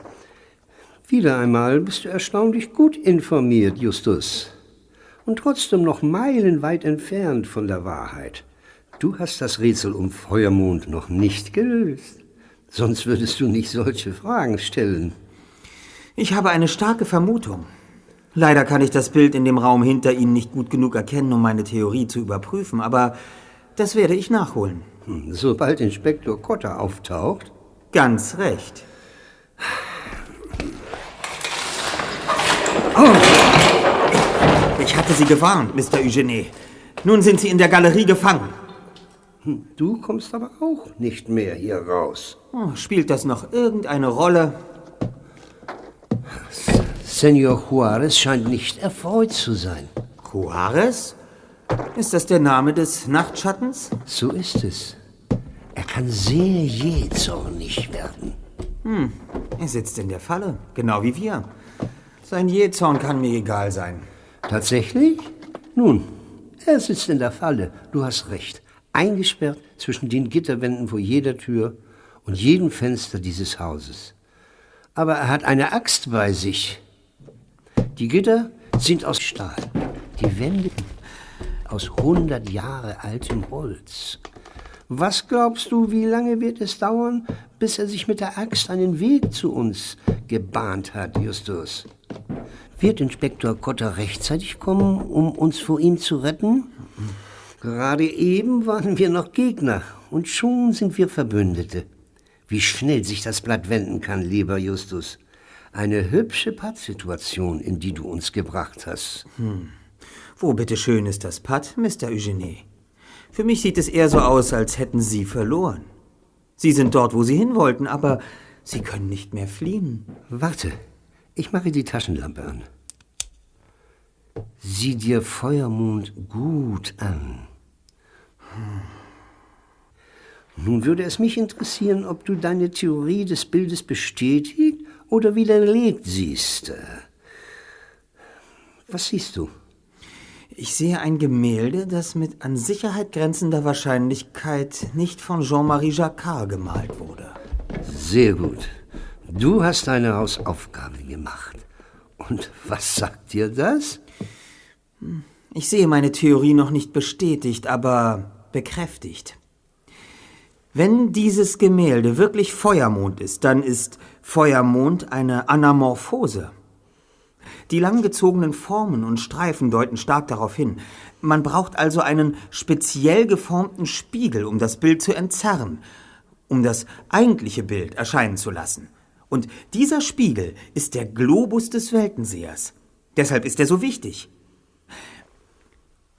Wieder einmal bist du erstaunlich gut informiert, Justus. Und trotzdem noch meilenweit entfernt von der Wahrheit. Du hast das Rätsel um Feuermond noch nicht gelöst. Sonst würdest du nicht solche Fragen stellen. Ich habe eine starke Vermutung. Leider kann ich das Bild in dem Raum hinter Ihnen nicht gut genug erkennen, um meine Theorie zu überprüfen, aber das werde ich nachholen. Hm, sobald Inspektor Cotter auftaucht? Ganz recht. Oh! Ich hatte Sie gewarnt, Mr. Eugene. Nun sind Sie in der Galerie gefangen. Hm, du kommst aber auch nicht mehr hier raus. Oh, spielt das noch irgendeine Rolle? Senor Juarez scheint nicht erfreut zu sein. Juarez? Ist das der Name des Nachtschattens? So ist es. Er kann sehr jähzornig werden. Hm, er sitzt in der Falle, genau wie wir. Sein Jähzorn kann mir egal sein. Tatsächlich? Nun, er sitzt in der Falle. Du hast recht. Eingesperrt zwischen den Gitterwänden vor jeder Tür und jedem Fenster dieses Hauses. Aber er hat eine Axt bei sich. Die Gitter sind aus Stahl. Die Wände aus hundert Jahre altem Holz. Was glaubst du, wie lange wird es dauern, bis er sich mit der Axt einen Weg zu uns gebahnt hat, Justus? Wird Inspektor Kotter rechtzeitig kommen, um uns vor ihm zu retten? Gerade eben waren wir noch Gegner und schon sind wir Verbündete. Wie schnell sich das Blatt wenden kann, lieber Justus. Eine hübsche Pattsituation, in die du uns gebracht hast. Hm. Wo bitteschön ist das Patt, Mr. Eugenie? Für mich sieht es eher so aus, als hätten Sie verloren. Sie sind dort, wo Sie hin wollten, aber Sie können nicht mehr fliehen. Warte, ich mache die Taschenlampe an. Sieh dir Feuermond gut an. Hm. Nun würde es mich interessieren, ob du deine Theorie des Bildes bestätigt oder widerlegt siehst. Was siehst du? Ich sehe ein Gemälde, das mit an Sicherheit grenzender Wahrscheinlichkeit nicht von Jean-Marie Jacquard gemalt wurde. Sehr gut. Du hast deine Hausaufgabe gemacht. Und was sagt dir das? Ich sehe meine Theorie noch nicht bestätigt, aber bekräftigt. Wenn dieses Gemälde wirklich Feuermond ist, dann ist Feuermond eine Anamorphose. Die langgezogenen Formen und Streifen deuten stark darauf hin. Man braucht also einen speziell geformten Spiegel, um das Bild zu entzerren, um das eigentliche Bild erscheinen zu lassen. Und dieser Spiegel ist der Globus des Weltensehers. Deshalb ist er so wichtig.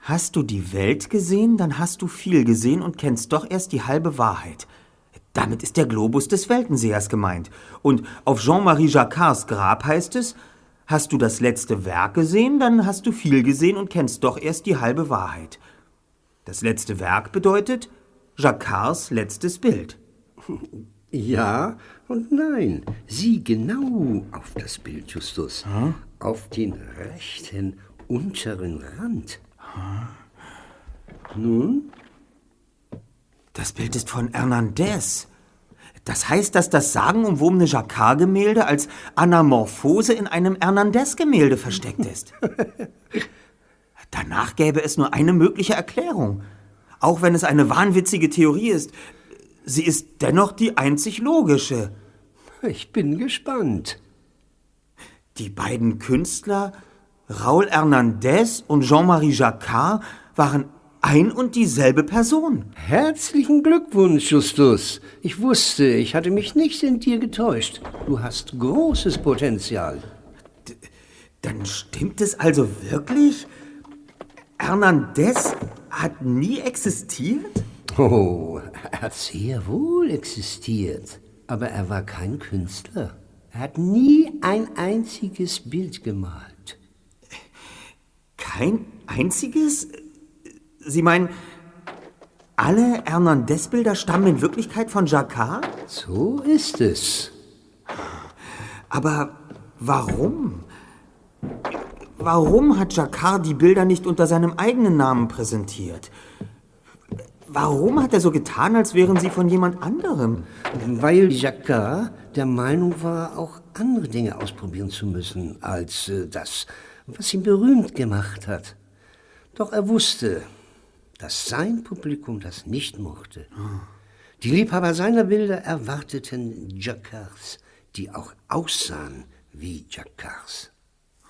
Hast du die Welt gesehen, dann hast du viel gesehen und kennst doch erst die halbe Wahrheit. Damit ist der Globus des Weltensehers gemeint. Und auf Jean-Marie Jacquards Grab heißt es, Hast du das letzte Werk gesehen, dann hast du viel gesehen und kennst doch erst die halbe Wahrheit. Das letzte Werk bedeutet Jacquards letztes Bild. Ja und nein. Sieh genau auf das Bild, Justus. Hm? Auf den rechten unteren Rand. Hm? Nun? Das Bild ist von Hernandez. Das heißt, dass das sagenumwobene Jacquard-Gemälde als Anamorphose in einem Hernandez-Gemälde versteckt ist. Danach gäbe es nur eine mögliche Erklärung. Auch wenn es eine wahnwitzige Theorie ist, sie ist dennoch die einzig logische. Ich bin gespannt. Die beiden Künstler, Raoul Hernandez und Jean-Marie Jacquard, waren ein und dieselbe Person. Herzlichen Glückwunsch, Justus. Ich wusste, ich hatte mich nicht in dir getäuscht. Du hast großes Potenzial. Dann stimmt es also wirklich? Hernandez hat nie existiert? Oh, er hat sehr wohl existiert. Aber er war kein Künstler. Er hat nie ein einziges Bild gemalt. Kein einziges? Sie meinen, alle Hernandez-Bilder stammen in Wirklichkeit von Jacquard? So ist es. Aber warum? Warum hat Jacquard die Bilder nicht unter seinem eigenen Namen präsentiert? Warum hat er so getan, als wären sie von jemand anderem? Weil Jacquard der Meinung war, auch andere Dinge ausprobieren zu müssen, als äh, das, was ihn berühmt gemacht hat. Doch er wusste, dass sein Publikum das nicht mochte. Die Liebhaber seiner Bilder erwarteten Jacquards, die auch aussahen wie Jacquards.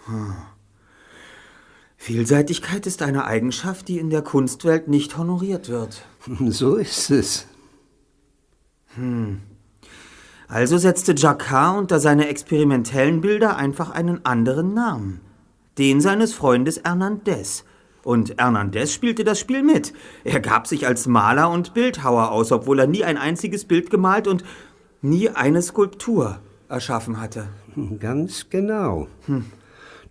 Hm. Vielseitigkeit ist eine Eigenschaft, die in der Kunstwelt nicht honoriert wird. So ist es. Hm. Also setzte Jacquard unter seine experimentellen Bilder einfach einen anderen Namen. Den seines Freundes Hernandez. Und Hernandez spielte das Spiel mit. Er gab sich als Maler und Bildhauer aus, obwohl er nie ein einziges Bild gemalt und nie eine Skulptur erschaffen hatte. Ganz genau. Hm.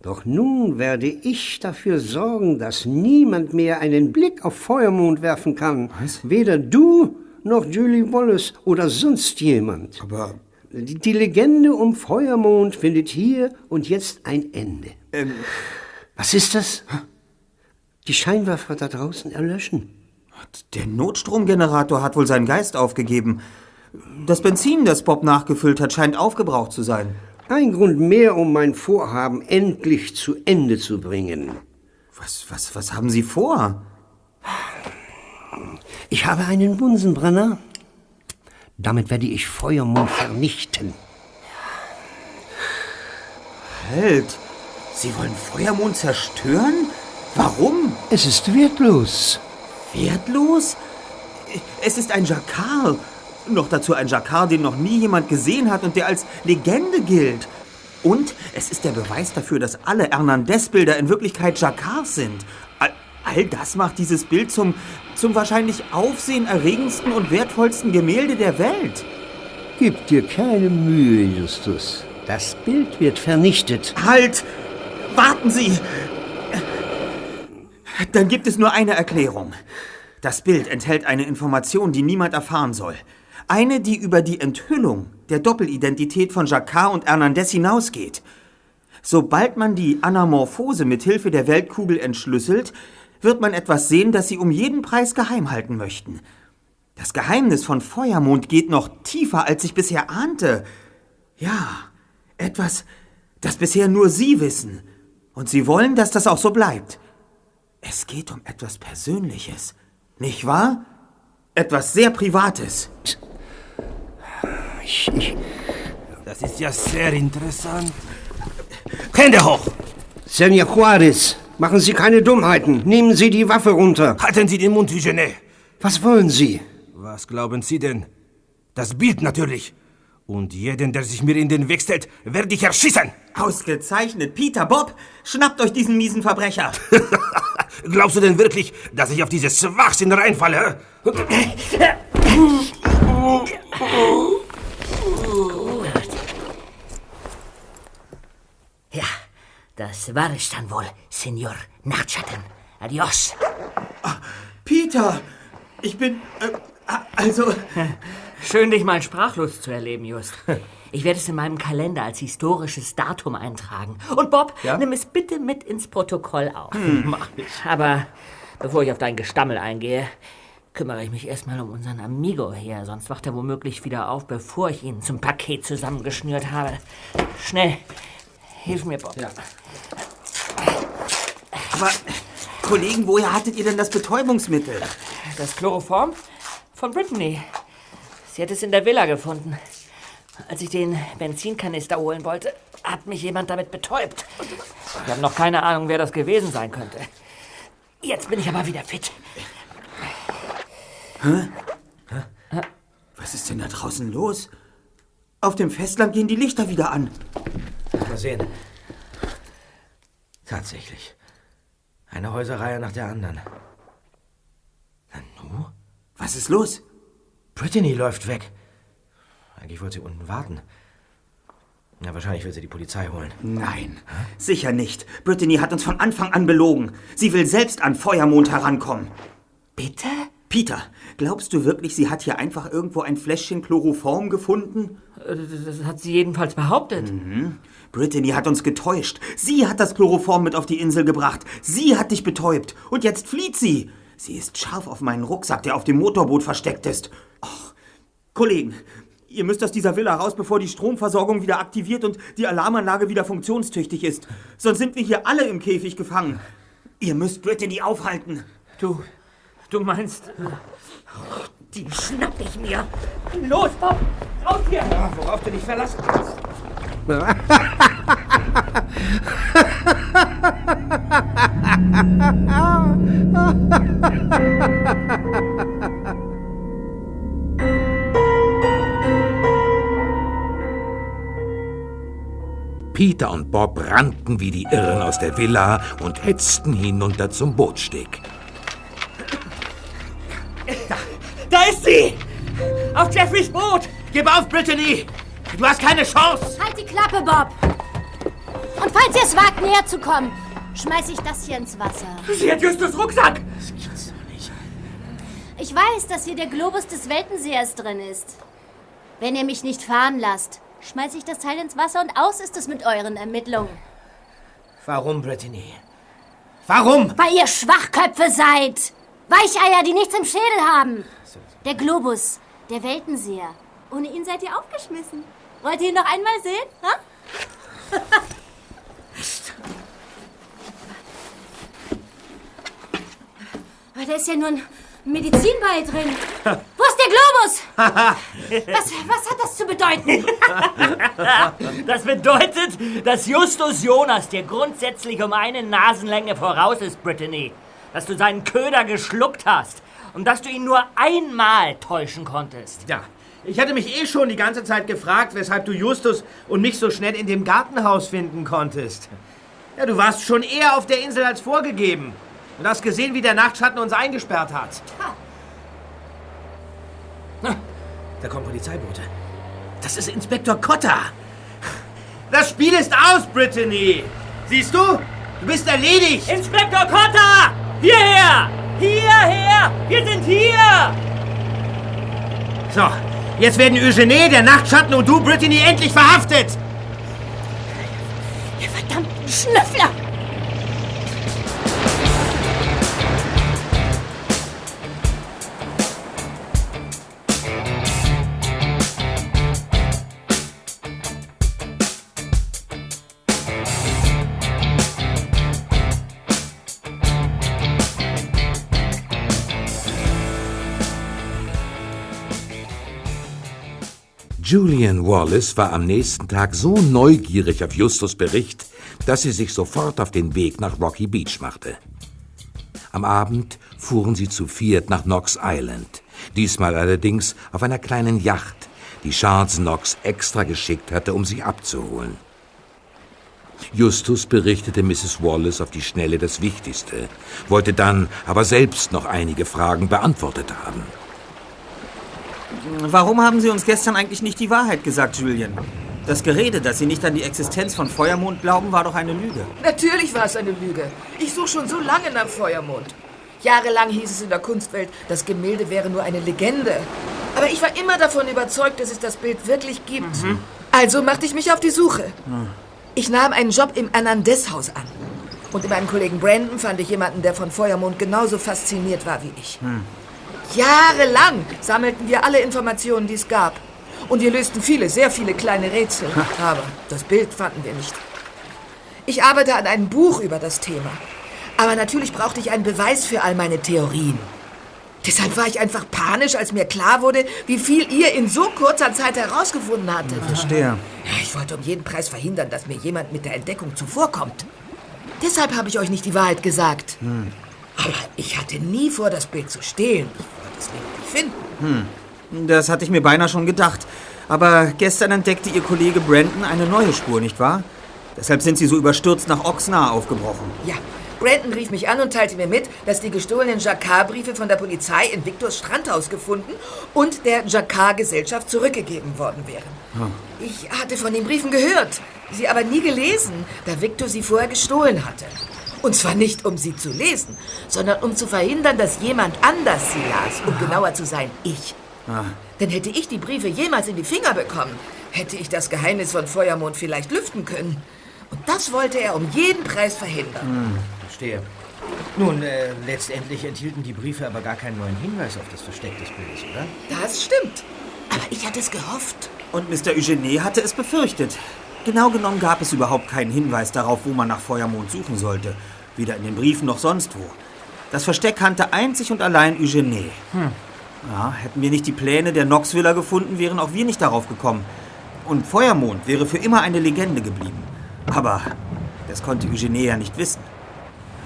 Doch nun werde ich dafür sorgen, dass niemand mehr einen Blick auf Feuermond werfen kann. Was? Weder du noch Julie Wallace oder sonst jemand. Aber die, die Legende um Feuermond findet hier und jetzt ein Ende. Ähm, Was ist das? Die Scheinwerfer da draußen erlöschen. der Notstromgenerator hat wohl seinen Geist aufgegeben. Das Benzin, das Bob nachgefüllt hat, scheint aufgebraucht zu sein. Ein Grund mehr, um mein Vorhaben endlich zu Ende zu bringen. Was, was, was haben Sie vor? Ich habe einen Bunsenbrenner. Damit werde ich Feuermond vernichten. Halt! Sie wollen Feuermond zerstören? Warum? Es ist wertlos. Wertlos? Es ist ein Jacquard. Noch dazu ein Jacquard, den noch nie jemand gesehen hat und der als Legende gilt. Und es ist der Beweis dafür, dass alle Hernandez-Bilder in Wirklichkeit Jacquards sind. All, all das macht dieses Bild zum, zum wahrscheinlich aufsehenerregendsten und wertvollsten Gemälde der Welt. Gib dir keine Mühe, Justus. Das Bild wird vernichtet. Halt! Warten Sie! Dann gibt es nur eine Erklärung. Das Bild enthält eine Information, die niemand erfahren soll. Eine, die über die Enthüllung der Doppelidentität von Jacquard und Hernandez hinausgeht. Sobald man die Anamorphose mit Hilfe der Weltkugel entschlüsselt, wird man etwas sehen, das sie um jeden Preis geheim halten möchten. Das Geheimnis von Feuermond geht noch tiefer, als ich bisher ahnte. Ja, etwas, das bisher nur Sie wissen. Und Sie wollen, dass das auch so bleibt. Es geht um etwas Persönliches, nicht wahr? Etwas sehr Privates. Ich, ich, Das ist ja sehr interessant. Hände hoch! Senor Juarez, machen Sie keine Dummheiten. Nehmen Sie die Waffe runter. Halten Sie den Mund, Eugene. Was wollen Sie? Was glauben Sie denn? Das Bild natürlich. Und jeden, der sich mir in den Weg stellt, werde ich erschießen. Ausgezeichnet. Peter, Bob, schnappt euch diesen miesen Verbrecher. Glaubst du denn wirklich, dass ich auf dieses Schwachsinn reinfalle? Ja, das war es dann wohl, Senor Nachtschatten. Adios. Peter, ich bin. Äh, also. Schön, dich mal sprachlos zu erleben, Just. Ich werde es in meinem Kalender als historisches Datum eintragen. Und Bob, nimm es bitte mit ins Protokoll auf. Mach ich. Aber bevor ich auf dein Gestammel eingehe, kümmere ich mich erstmal um unseren Amigo hier. Sonst wacht er womöglich wieder auf, bevor ich ihn zum Paket zusammengeschnürt habe. Schnell, hilf mir, Bob. Aber, Kollegen, woher hattet ihr denn das Betäubungsmittel? Das Chloroform von Brittany. Sie hat es in der Villa gefunden. Als ich den Benzinkanister holen wollte, hat mich jemand damit betäubt. Ich habe noch keine Ahnung, wer das gewesen sein könnte. Jetzt bin ich aber wieder fit. Hä? Was ist denn da draußen los? Auf dem Festland gehen die Lichter wieder an. Mal sehen. Tatsächlich. Eine Häuserreihe nach der anderen. Nanu? Was ist los? Brittany läuft weg. Eigentlich wollte sie unten warten. Na, wahrscheinlich will sie die Polizei holen. Nein, sicher nicht. Brittany hat uns von Anfang an belogen. Sie will selbst an Feuermond herankommen. Bitte? Peter, glaubst du wirklich, sie hat hier einfach irgendwo ein Fläschchen Chloroform gefunden? Äh, Das hat sie jedenfalls behauptet. Mhm. Brittany hat uns getäuscht. Sie hat das Chloroform mit auf die Insel gebracht. Sie hat dich betäubt. Und jetzt flieht sie. Sie ist scharf auf meinen Rucksack, der auf dem Motorboot versteckt ist. Kollegen, ihr müsst aus dieser Villa raus, bevor die Stromversorgung wieder aktiviert und die Alarmanlage wieder funktionstüchtig ist. Sonst sind wir hier alle im Käfig gefangen. Ihr müsst Brittany aufhalten. Du, du meinst... Die schnapp ich mir. Los, Bob! Raus hier! Ja, worauf du dich verlassen kannst. Peter und Bob rannten wie die Irren aus der Villa und hetzten hinunter zum Bootsteg. Da ist sie! Auf Jeffreys Boot! Gib auf, Brittany! Du hast keine Chance! Halt die Klappe, Bob! Und falls ihr es wagt, näher zu kommen, schmeiß ich das hier ins Wasser. Sie hat Justus Rucksack! Ich weiß, dass hier der Globus des Weltenseers drin ist. Wenn ihr mich nicht fahren lasst, schmeiß ich das Teil ins Wasser und aus ist es mit euren Ermittlungen. Warum, Brittany? Warum? Weil ihr Schwachköpfe seid! Weicheier, die nichts im Schädel haben! Der Globus, der Weltenseher. Ohne ihn seid ihr aufgeschmissen. Wollt ihr ihn noch einmal sehen? Ha? Aber da ist ja nur ein Medizinball drin. Wo ist der Globus? Was, was hat das zu bedeuten? Das bedeutet, dass Justus Jonas dir grundsätzlich um eine Nasenlänge voraus ist, Brittany. Dass du seinen Köder geschluckt hast und dass du ihn nur einmal täuschen konntest. Ja, ich hatte mich eh schon die ganze Zeit gefragt, weshalb du Justus und mich so schnell in dem Gartenhaus finden konntest. Ja, du warst schon eher auf der Insel als vorgegeben. Und hast gesehen, wie der Nachtschatten uns eingesperrt hat. Na, da kommen Polizeiboote. Das ist Inspektor Cotter. Das Spiel ist aus, Brittany. Siehst du? Du bist erledigt. Inspektor Cotter! Hierher! Hierher! Wir sind hier! So, jetzt werden Eugenie, der Nachtschatten und du, Brittany, endlich verhaftet. Ihr verdammten Schnüffler! Julian Wallace war am nächsten Tag so neugierig auf Justus Bericht, dass sie sich sofort auf den Weg nach Rocky Beach machte. Am Abend fuhren sie zu viert nach Knox Island, diesmal allerdings auf einer kleinen Yacht, die Charles Knox extra geschickt hatte, um sie abzuholen. Justus berichtete Mrs. Wallace auf die Schnelle das Wichtigste, wollte dann aber selbst noch einige Fragen beantwortet haben. Warum haben Sie uns gestern eigentlich nicht die Wahrheit gesagt, Julian? Das Gerede, dass Sie nicht an die Existenz von Feuermond glauben, war doch eine Lüge. Natürlich war es eine Lüge. Ich suche schon so lange nach Feuermond. Jahrelang hieß es in der Kunstwelt, das Gemälde wäre nur eine Legende. Aber ich war immer davon überzeugt, dass es das Bild wirklich gibt. Also machte ich mich auf die Suche. Ich nahm einen Job im Hernandez-Haus an. Und in meinem Kollegen Brandon fand ich jemanden, der von Feuermond genauso fasziniert war wie ich. Jahrelang sammelten wir alle Informationen, die es gab. Und wir lösten viele, sehr viele kleine Rätsel. Aber das Bild fanden wir nicht. Ich arbeite an einem Buch über das Thema. Aber natürlich brauchte ich einen Beweis für all meine Theorien. Deshalb war ich einfach panisch, als mir klar wurde, wie viel ihr in so kurzer Zeit herausgefunden hattet. Verstehe. Ja, ich wollte um jeden Preis verhindern, dass mir jemand mit der Entdeckung zuvorkommt. Deshalb habe ich euch nicht die Wahrheit gesagt. Hm. Aber ich hatte nie vor, das Bild zu stehlen. Es lediglich finden. Hm. Das hatte ich mir beinahe schon gedacht. Aber gestern entdeckte Ihr Kollege Brandon eine neue Spur, nicht wahr? Deshalb sind Sie so überstürzt nach Oxnard aufgebrochen. Ja, Brandon rief mich an und teilte mir mit, dass die gestohlenen Jacquard-Briefe von der Polizei in Victors Strandhaus gefunden und der Jacquard-Gesellschaft zurückgegeben worden wären. Hm. Ich hatte von den Briefen gehört, sie aber nie gelesen, da Victor sie vorher gestohlen hatte. Und zwar nicht, um sie zu lesen, sondern um zu verhindern, dass jemand anders sie las, um genauer zu sein, ich. Ah. Denn hätte ich die Briefe jemals in die Finger bekommen, hätte ich das Geheimnis von Feuermond vielleicht lüften können. Und das wollte er um jeden Preis verhindern. Hm, verstehe. Nun, äh, letztendlich enthielten die Briefe aber gar keinen neuen Hinweis auf das Versteck des Bildes, oder? Das stimmt. Aber ich hatte es gehofft. Und Mr. Eugenie hatte es befürchtet. Genau genommen gab es überhaupt keinen Hinweis darauf, wo man nach Feuermond suchen sollte. Weder in den Briefen noch sonst wo. Das Versteck kannte einzig und allein Eugenie. Hm. Ja, hätten wir nicht die Pläne der Knoxviller gefunden, wären auch wir nicht darauf gekommen. Und Feuermond wäre für immer eine Legende geblieben. Aber das konnte Eugenie ja nicht wissen.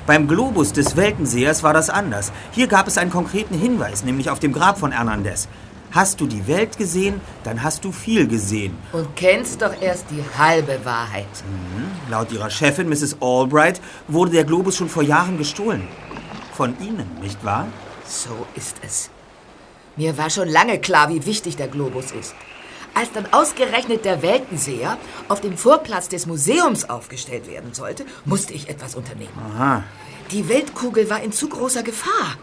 Beim Globus des Weltensehers war das anders. Hier gab es einen konkreten Hinweis, nämlich auf dem Grab von Hernandez. Hast du die Welt gesehen, dann hast du viel gesehen. Und kennst doch erst die halbe Wahrheit. Mhm. Laut ihrer Chefin, Mrs. Albright, wurde der Globus schon vor Jahren gestohlen. Von Ihnen, nicht wahr? So ist es. Mir war schon lange klar, wie wichtig der Globus ist. Als dann ausgerechnet der Weltenseher auf dem Vorplatz des Museums aufgestellt werden sollte, musste ich etwas unternehmen. Aha. Die Weltkugel war in zu großer Gefahr.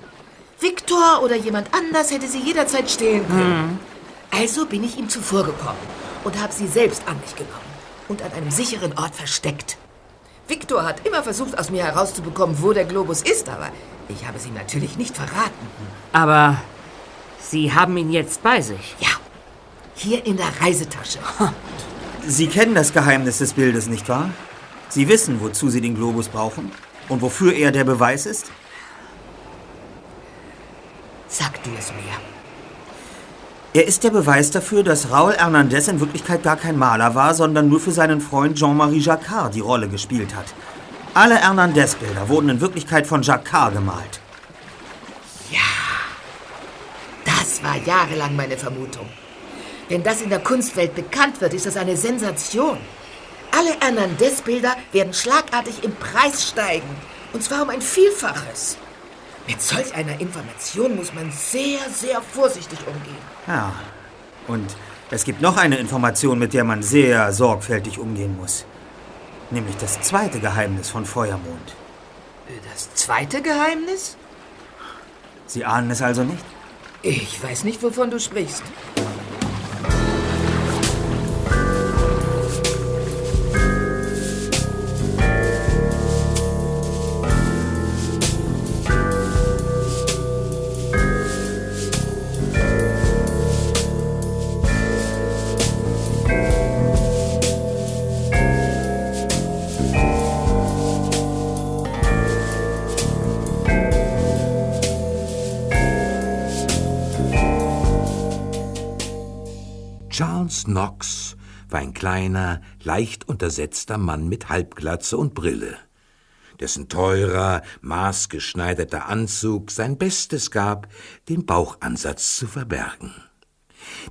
Viktor oder jemand anders hätte sie jederzeit stehlen können. Also bin ich ihm zuvorgekommen und habe sie selbst an mich genommen und an einem sicheren Ort versteckt. Viktor hat immer versucht, aus mir herauszubekommen, wo der Globus ist, aber ich habe es ihm natürlich nicht verraten. Aber Sie haben ihn jetzt bei sich. Ja, hier in der Reisetasche. Sie kennen das Geheimnis des Bildes, nicht wahr? Sie wissen, wozu Sie den Globus brauchen und wofür er der Beweis ist? Sag du es mir. Er ist der Beweis dafür, dass Raoul Hernandez in Wirklichkeit gar kein Maler war, sondern nur für seinen Freund Jean-Marie Jacquard die Rolle gespielt hat. Alle Hernandez-Bilder wurden in Wirklichkeit von Jacquard gemalt. Das war jahrelang meine Vermutung. Wenn das in der Kunstwelt bekannt wird, ist das eine Sensation. Alle Hernandez-Bilder werden schlagartig im Preis steigen. Und zwar um ein Vielfaches. Mit solch einer Information muss man sehr, sehr vorsichtig umgehen. Ja. Und es gibt noch eine Information, mit der man sehr sorgfältig umgehen muss. Nämlich das zweite Geheimnis von Feuermond. Das zweite Geheimnis? Sie ahnen es also nicht? Ich weiß nicht, wovon du sprichst. Knox war ein kleiner, leicht untersetzter Mann mit Halbglatze und Brille, dessen teurer, maßgeschneiderter Anzug sein Bestes gab, den Bauchansatz zu verbergen.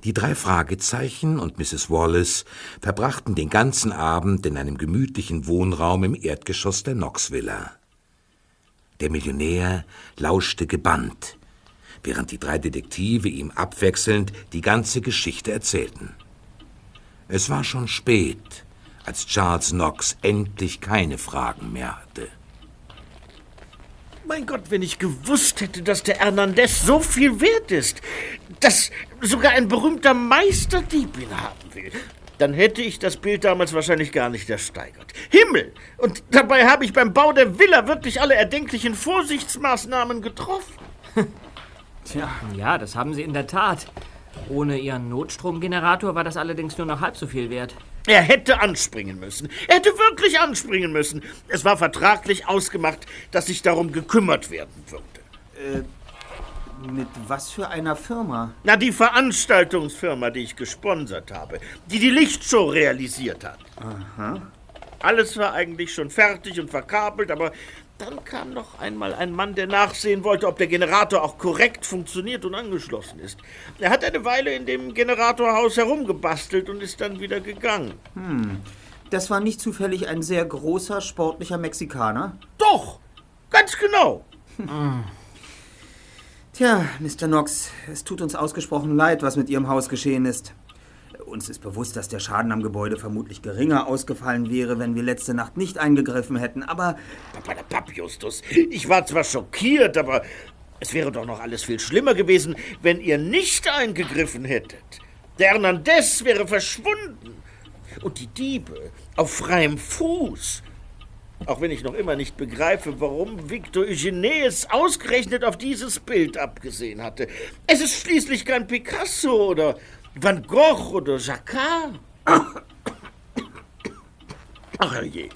Die drei Fragezeichen und Mrs. Wallace verbrachten den ganzen Abend in einem gemütlichen Wohnraum im Erdgeschoss der Knox-Villa. Der Millionär lauschte gebannt, während die drei Detektive ihm abwechselnd die ganze Geschichte erzählten. Es war schon spät, als Charles Knox endlich keine Fragen mehr hatte. Mein Gott, wenn ich gewusst hätte, dass der Hernandez so viel wert ist, dass sogar ein berühmter Meisterdieb ihn haben will, dann hätte ich das Bild damals wahrscheinlich gar nicht ersteigert. Himmel! Und dabei habe ich beim Bau der Villa wirklich alle erdenklichen Vorsichtsmaßnahmen getroffen. Tja. Ja, das haben Sie in der Tat. Ohne Ihren Notstromgenerator war das allerdings nur noch halb so viel wert. Er hätte anspringen müssen. Er hätte wirklich anspringen müssen. Es war vertraglich ausgemacht, dass sich darum gekümmert werden würde. Äh, Mit was für einer Firma? Na, die Veranstaltungsfirma, die ich gesponsert habe, die die Lichtshow realisiert hat. Aha. Alles war eigentlich schon fertig und verkabelt, aber dann kam noch einmal ein Mann, der nachsehen wollte, ob der Generator auch korrekt funktioniert und angeschlossen ist. Er hat eine Weile in dem Generatorhaus herumgebastelt und ist dann wieder gegangen. Hm. Das war nicht zufällig ein sehr großer, sportlicher Mexikaner? Doch, ganz genau. Tja, Mr. Knox, es tut uns ausgesprochen leid, was mit Ihrem Haus geschehen ist. Uns ist bewusst, dass der Schaden am Gebäude vermutlich geringer ausgefallen wäre, wenn wir letzte Nacht nicht eingegriffen hätten, aber... Papp, Justus, ich war zwar schockiert, aber es wäre doch noch alles viel schlimmer gewesen, wenn ihr nicht eingegriffen hättet. Der Hernandez wäre verschwunden. Und die Diebe auf freiem Fuß. Auch wenn ich noch immer nicht begreife, warum Victor Eugenius ausgerechnet auf dieses Bild abgesehen hatte. Es ist schließlich kein Picasso oder Van Gogh oder Jacquard. Ach je.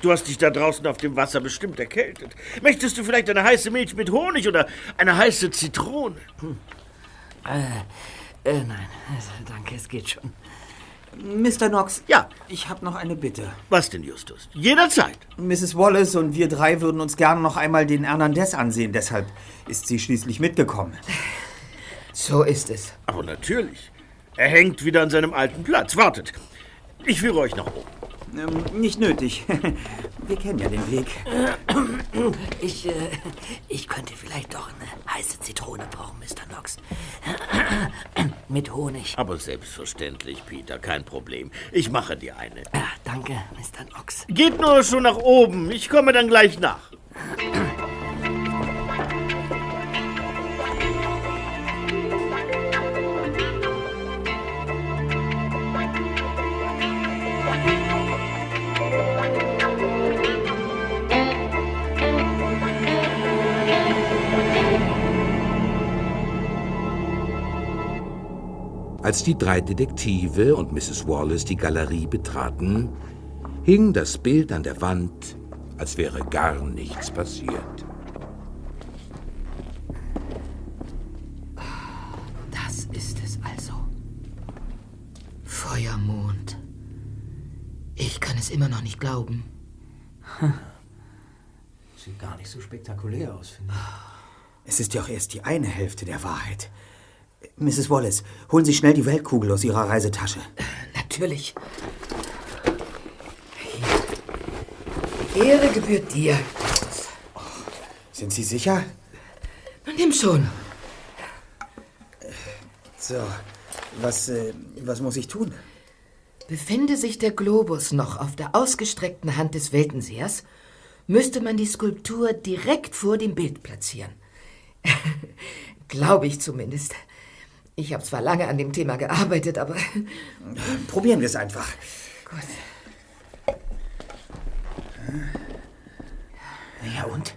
Du hast dich da draußen auf dem Wasser bestimmt erkältet. Möchtest du vielleicht eine heiße Milch mit Honig oder eine heiße Zitrone? Äh, äh, nein, danke, es geht schon. Mr. Knox, ja, ich habe noch eine Bitte. Was denn, Justus? Jederzeit. Mrs. Wallace und wir drei würden uns gerne noch einmal den Hernandez ansehen, deshalb ist sie schließlich mitgekommen. So ist es. Aber natürlich. Er hängt wieder an seinem alten Platz. Wartet. Ich führe euch nach oben. Ähm, nicht nötig. Wir kennen ja den Weg. Ich, äh, ich könnte vielleicht doch eine heiße Zitrone brauchen, Mr. Knox. Mit Honig. Aber selbstverständlich, Peter, kein Problem. Ich mache dir eine. Ja, danke, Mr. Knox. Geht nur schon nach oben. Ich komme dann gleich nach. Als die drei Detektive und Mrs. Wallace die Galerie betraten, hing das Bild an der Wand, als wäre gar nichts passiert. Das ist es also. Feuermond. Ich kann es immer noch nicht glauben. Sieht gar nicht so spektakulär aus, finde ich. Es ist ja auch erst die eine Hälfte der Wahrheit. Mrs. Wallace, holen Sie schnell die Weltkugel aus Ihrer Reisetasche. Natürlich. Hier. Ehre gebührt dir. Sind Sie sicher? Nimm schon. So, was, äh, was muss ich tun? Befinde sich der Globus noch auf der ausgestreckten Hand des Weltensehers, müsste man die Skulptur direkt vor dem Bild platzieren. Glaube ich zumindest. Ich habe zwar lange an dem Thema gearbeitet, aber. Probieren wir es einfach. Gut. Ja, und?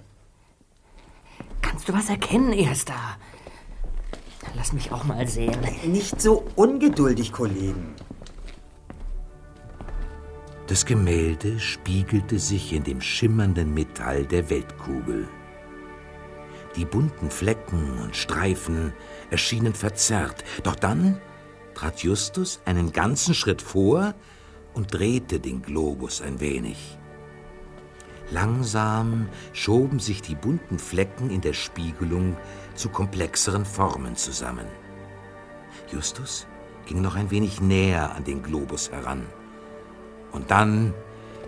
Kannst du was erkennen, Erster? Lass mich auch mal sehen. Nicht so ungeduldig, Kollegen. Das Gemälde spiegelte sich in dem schimmernden Metall der Weltkugel. Die bunten Flecken und Streifen erschienen verzerrt, doch dann trat Justus einen ganzen Schritt vor und drehte den Globus ein wenig. Langsam schoben sich die bunten Flecken in der Spiegelung zu komplexeren Formen zusammen. Justus ging noch ein wenig näher an den Globus heran. Und dann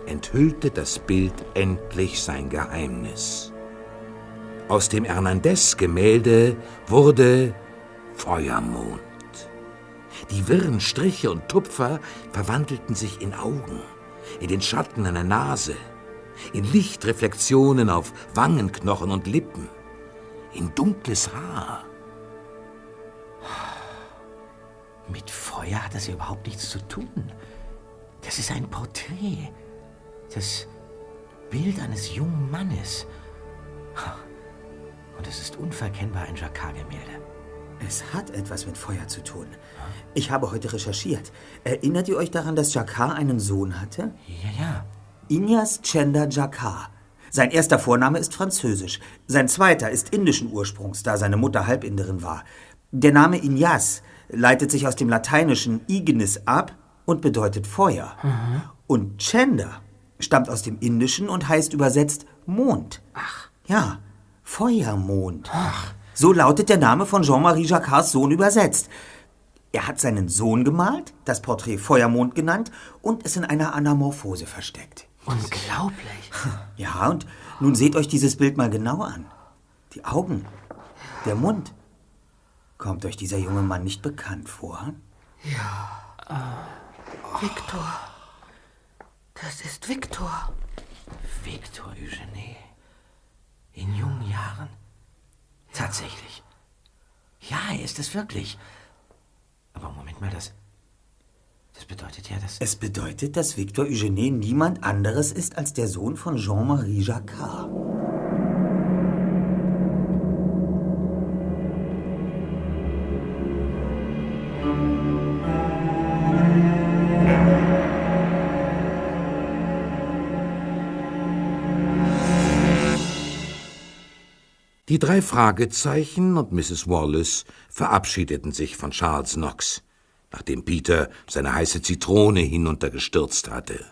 enthüllte das Bild endlich sein Geheimnis. Aus dem Hernandez-Gemälde wurde Feuermond. Die wirren Striche und Tupfer verwandelten sich in Augen, in den Schatten einer Nase, in Lichtreflexionen auf Wangenknochen und Lippen, in dunkles Haar. Mit Feuer hat das ja überhaupt nichts zu tun. Das ist ein Porträt. Das Bild eines jungen Mannes. Und es ist unverkennbar ein Jacquard-Gemälde. Es hat etwas mit Feuer zu tun. Ich habe heute recherchiert. Erinnert ihr euch daran, dass Jacquard einen Sohn hatte? Ja, ja. Inyas Chenda Jacquard. Sein erster Vorname ist französisch. Sein zweiter ist indischen Ursprungs, da seine Mutter Halbinderin war. Der Name Ignaz leitet sich aus dem lateinischen Ignis ab und bedeutet Feuer. Und Chanda stammt aus dem Indischen und heißt übersetzt Mond. Ach. Ja, Feuermond. Ach. So lautet der Name von Jean-Marie Jacquards Sohn übersetzt. Er hat seinen Sohn gemalt, das Porträt Feuermond genannt und es in einer Anamorphose versteckt. Unglaublich. Ja, und nun seht euch dieses Bild mal genau an. Die Augen, der Mund. Kommt euch dieser junge Mann nicht bekannt vor? Ja. Victor. Das ist Victor. Victor Eugenie. In jungen Jahren. Tatsächlich. Ja, er ist es wirklich. Aber Moment mal, das. Das bedeutet ja, dass. Es bedeutet, dass Victor Eugenie niemand anderes ist als der Sohn von Jean-Marie Jacquard. Die drei Fragezeichen und Mrs. Wallace verabschiedeten sich von Charles Knox, nachdem Peter seine heiße Zitrone hinuntergestürzt hatte.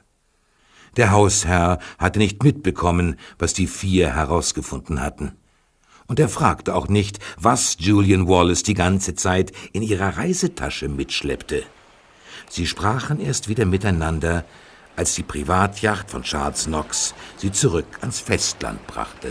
Der Hausherr hatte nicht mitbekommen, was die vier herausgefunden hatten. Und er fragte auch nicht, was Julian Wallace die ganze Zeit in ihrer Reisetasche mitschleppte. Sie sprachen erst wieder miteinander, als die Privatjacht von Charles Knox sie zurück ans Festland brachte.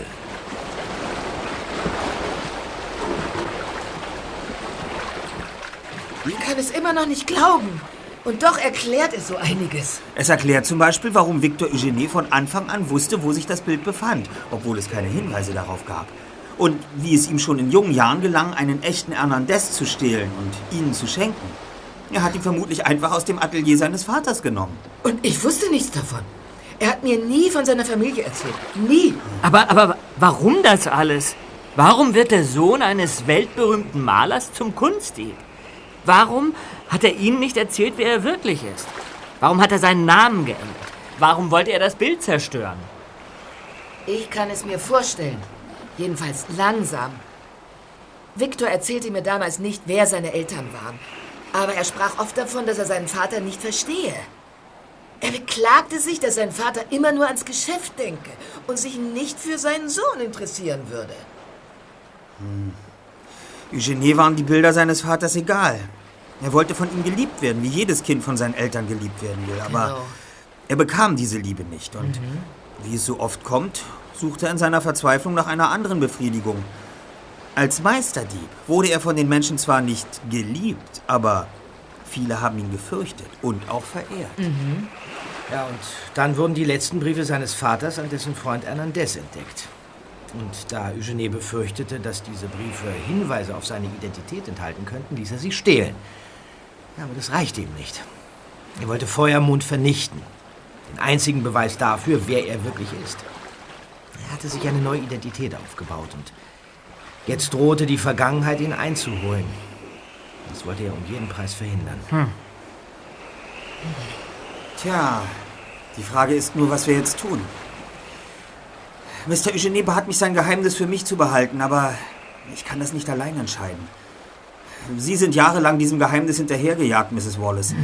Ich kann es immer noch nicht glauben. Und doch erklärt es so einiges. Es erklärt zum Beispiel, warum Victor Eugenie von Anfang an wusste, wo sich das Bild befand, obwohl es keine Hinweise darauf gab. Und wie es ihm schon in jungen Jahren gelang, einen echten Hernandez zu stehlen und ihnen zu schenken. Er hat ihn vermutlich einfach aus dem Atelier seines Vaters genommen. Und ich wusste nichts davon. Er hat mir nie von seiner Familie erzählt. Nie. Aber, aber warum das alles? Warum wird der Sohn eines weltberühmten Malers zum Kunstdieb? Warum hat er Ihnen nicht erzählt, wer er wirklich ist? Warum hat er seinen Namen geändert? Warum wollte er das Bild zerstören? Ich kann es mir vorstellen. Jedenfalls langsam. Victor erzählte mir damals nicht, wer seine Eltern waren. Aber er sprach oft davon, dass er seinen Vater nicht verstehe. Er beklagte sich, dass sein Vater immer nur ans Geschäft denke und sich nicht für seinen Sohn interessieren würde. Eugenie waren die Bilder seines Vaters egal. Er wollte von ihm geliebt werden, wie jedes Kind von seinen Eltern geliebt werden will. Aber Genau. er bekam diese Liebe nicht. Und wie es so oft kommt, suchte er in seiner Verzweiflung nach einer anderen Befriedigung. Als Meisterdieb wurde er von den Menschen zwar nicht geliebt, aber viele haben ihn gefürchtet und auch verehrt. Ja, und dann wurden die letzten Briefe seines Vaters an dessen Freund Hernandez entdeckt. Und da Eugenie befürchtete, dass diese Briefe Hinweise auf seine Identität enthalten könnten, ließ er sie stehlen. Ja, aber das reichte ihm nicht. Er wollte Feuermond vernichten. Den einzigen Beweis dafür, wer er wirklich ist. Er hatte sich eine neue Identität aufgebaut und jetzt drohte die Vergangenheit, ihn einzuholen. Das wollte er um jeden Preis verhindern. Tja, die Frage ist nur, was wir jetzt tun. Mr. Eugenie bat mich, sein Geheimnis für mich zu behalten, aber ich kann das nicht allein entscheiden. Sie sind jahrelang diesem Geheimnis hinterhergejagt, Mrs. Wallace.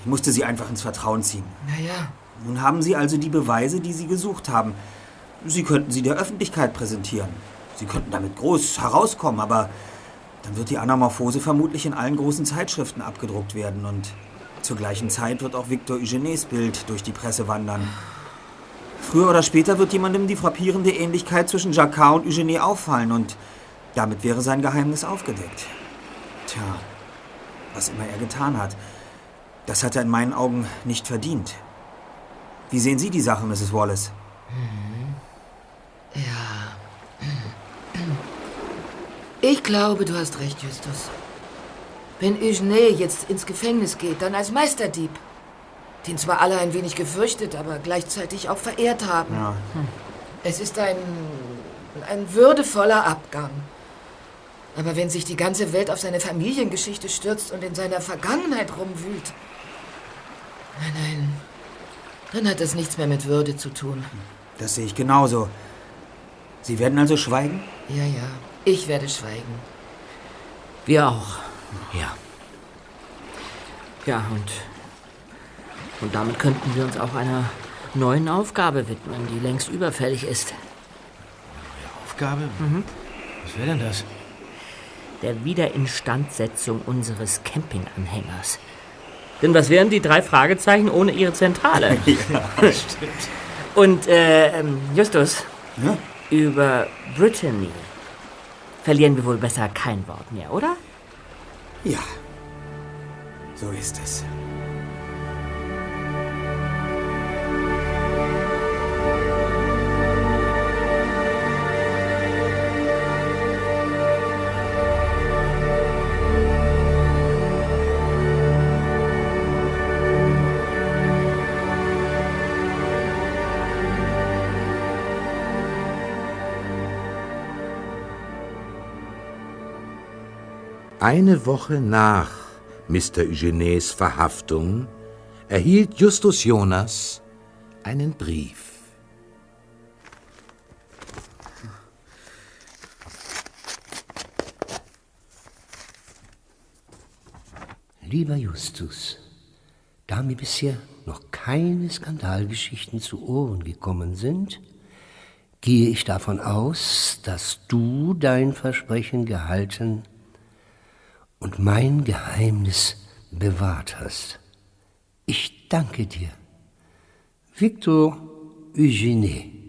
Ich musste Sie einfach ins Vertrauen ziehen. Naja, Nun haben Sie also die Beweise, die Sie gesucht haben. Sie könnten sie der Öffentlichkeit präsentieren. Sie könnten damit groß herauskommen, aber dann wird die Anamorphose vermutlich in allen großen Zeitschriften abgedruckt werden und zur gleichen Zeit wird auch Victor Eugenies Bild durch die Presse wandern. Früher oder später wird jemandem die frappierende Ähnlichkeit zwischen Jacquard und Eugenie auffallen und damit wäre sein Geheimnis aufgedeckt. Tja, was immer er getan hat, das hat er in meinen Augen nicht verdient. Wie sehen Sie die Sache, Mrs. Wallace? ich glaube, du hast recht, Justus. Wenn Eugene jetzt ins Gefängnis geht, dann als Meisterdieb. Den zwar alle ein wenig gefürchtet, aber gleichzeitig auch verehrt haben. Ja. Es ist ein, ein würdevoller Abgang. Aber wenn sich die ganze Welt auf seine Familiengeschichte stürzt und in seiner Vergangenheit rumwühlt, nein, nein, dann hat das nichts mehr mit Würde zu tun. Das sehe ich genauso. Sie werden also schweigen? Ja, ja. Ich werde schweigen. Wir auch. Ja. Ja, und. Und damit könnten wir uns auch einer neuen Aufgabe widmen, die längst überfällig ist. Aufgabe? Mhm. Was wäre denn das? Der Wiederinstandsetzung unseres Campinganhängers. Denn was wären die drei Fragezeichen ohne ihre Zentrale? ja, stimmt. Und, äh, ähm, Justus, Ja? über Brittany verlieren wir wohl besser kein Wort mehr, oder? Ja. So ist es. Eine Woche nach Mr. Eugenets Verhaftung erhielt Justus Jonas einen Brief. Lieber Justus, da mir bisher noch keine Skandalgeschichten zu Ohren gekommen sind, gehe ich davon aus, dass du dein Versprechen gehalten und mein Geheimnis bewahrt hast. Ich danke dir. Victor Eugenie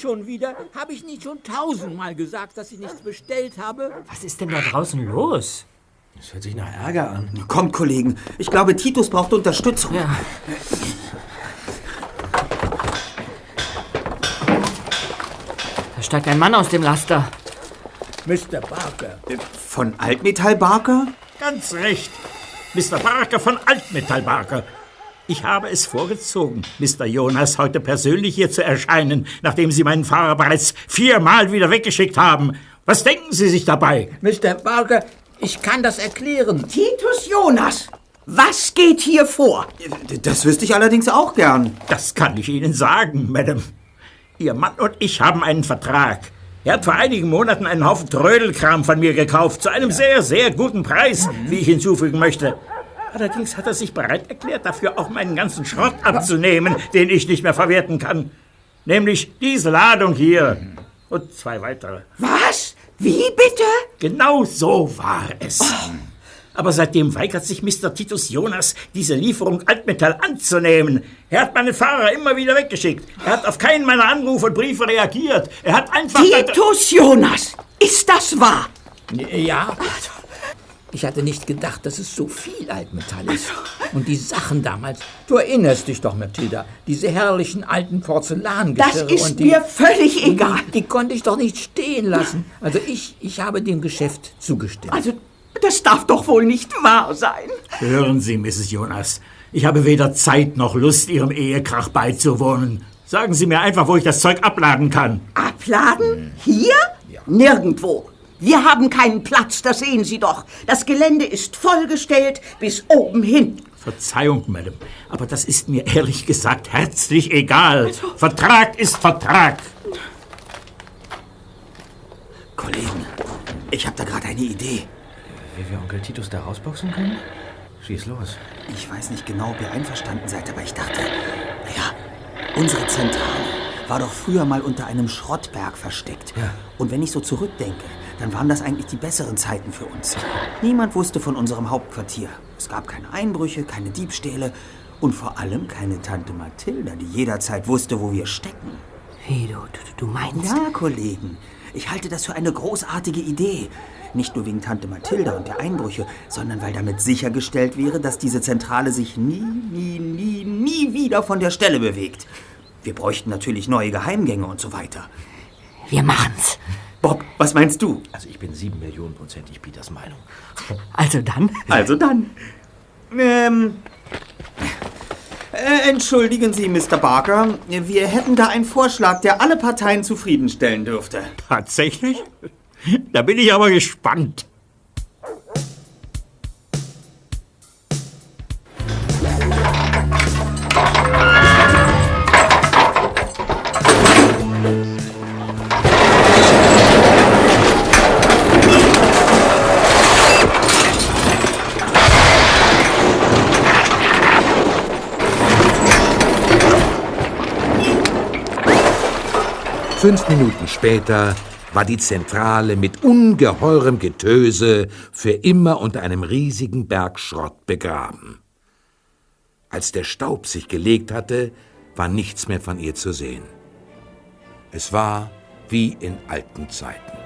schon wieder? Habe ich nicht schon tausendmal gesagt, dass ich nichts bestellt habe? Was ist denn da draußen los? Das hört sich nach Ärger an. Kommt, Kollegen. Ich glaube, Titus braucht Unterstützung. Ja. Da steigt ein Mann aus dem Laster. Mr. Barker. Von Altmetall Barker? Ganz recht. Mr. Barker von Altmetall Barker. Ich habe es vorgezogen, Mr. Jonas heute persönlich hier zu erscheinen, nachdem Sie meinen Fahrer bereits viermal wieder weggeschickt haben. Was denken Sie sich dabei? Mr. Barker, ich kann das erklären. Titus Jonas, was geht hier vor? Das wüsste ich allerdings auch gern. Das kann ich Ihnen sagen, Madame. Ihr Mann und ich haben einen Vertrag. Er hat vor einigen Monaten einen Haufen Trödelkram von mir gekauft, zu einem sehr, sehr guten Preis, wie ich hinzufügen möchte. Allerdings hat er sich bereit erklärt, dafür auch meinen ganzen Schrott abzunehmen, den ich nicht mehr verwerten kann. Nämlich diese Ladung hier und zwei weitere. Was? Wie bitte? Genau so war es. Aber seitdem weigert sich Mr. Titus Jonas, diese Lieferung Altmetall anzunehmen. Er hat meinen Fahrer immer wieder weggeschickt. Er hat auf keinen meiner Anrufe und Briefe reagiert. Er hat einfach... Titus Jonas, ist das wahr? Ja. Ich hatte nicht gedacht, dass es so viel Altmetall ist. Und die Sachen damals. Du erinnerst dich doch, Mathilda. Diese herrlichen alten Porzellangeschirre. Das ist und die, mir völlig egal. Die, die konnte ich doch nicht stehen lassen. Also ich, ich habe dem Geschäft zugestimmt. Also, das darf doch wohl nicht wahr sein. Hören Sie, Mrs. Jonas. Ich habe weder Zeit noch Lust, Ihrem Ehekrach beizuwohnen. Sagen Sie mir einfach, wo ich das Zeug abladen kann. Abladen? Hier? Nirgendwo. Wir haben keinen Platz, das sehen Sie doch. Das Gelände ist vollgestellt bis oben hin. Verzeihung, Madame, aber das ist mir ehrlich gesagt herzlich egal. Vertrag ist Vertrag. Kollegen, ich habe da gerade eine Idee. Wie wir Onkel Titus da rausboxen können? Schieß los. Ich weiß nicht genau, ob ihr einverstanden seid, aber ich dachte, naja, unsere Zentrale war doch früher mal unter einem Schrottberg versteckt. Ja. Und wenn ich so zurückdenke, dann waren das eigentlich die besseren Zeiten für uns. Niemand wusste von unserem Hauptquartier. Es gab keine Einbrüche, keine Diebstähle und vor allem keine Tante Mathilda, die jederzeit wusste, wo wir stecken. Wie, du, du, du meinst? Ja, Kollegen. Ich halte das für eine großartige Idee. Nicht nur wegen Tante Mathilda und der Einbrüche, sondern weil damit sichergestellt wäre, dass diese Zentrale sich nie, nie, nie, nie wieder von der Stelle bewegt. Wir bräuchten natürlich neue Geheimgänge und so weiter. Wir machen's. Bob, was meinst du? Also ich bin sieben Millionen prozentig Peters Meinung. Also dann? Also dann. Ähm. Äh, entschuldigen Sie, Mr. Barker. Wir hätten da einen Vorschlag, der alle Parteien zufriedenstellen dürfte. Tatsächlich? Da bin ich aber gespannt. Fünf Minuten später war die Zentrale mit ungeheurem Getöse für immer unter einem riesigen Berg Schrott begraben. Als der Staub sich gelegt hatte, war nichts mehr von ihr zu sehen. Es war wie in alten Zeiten.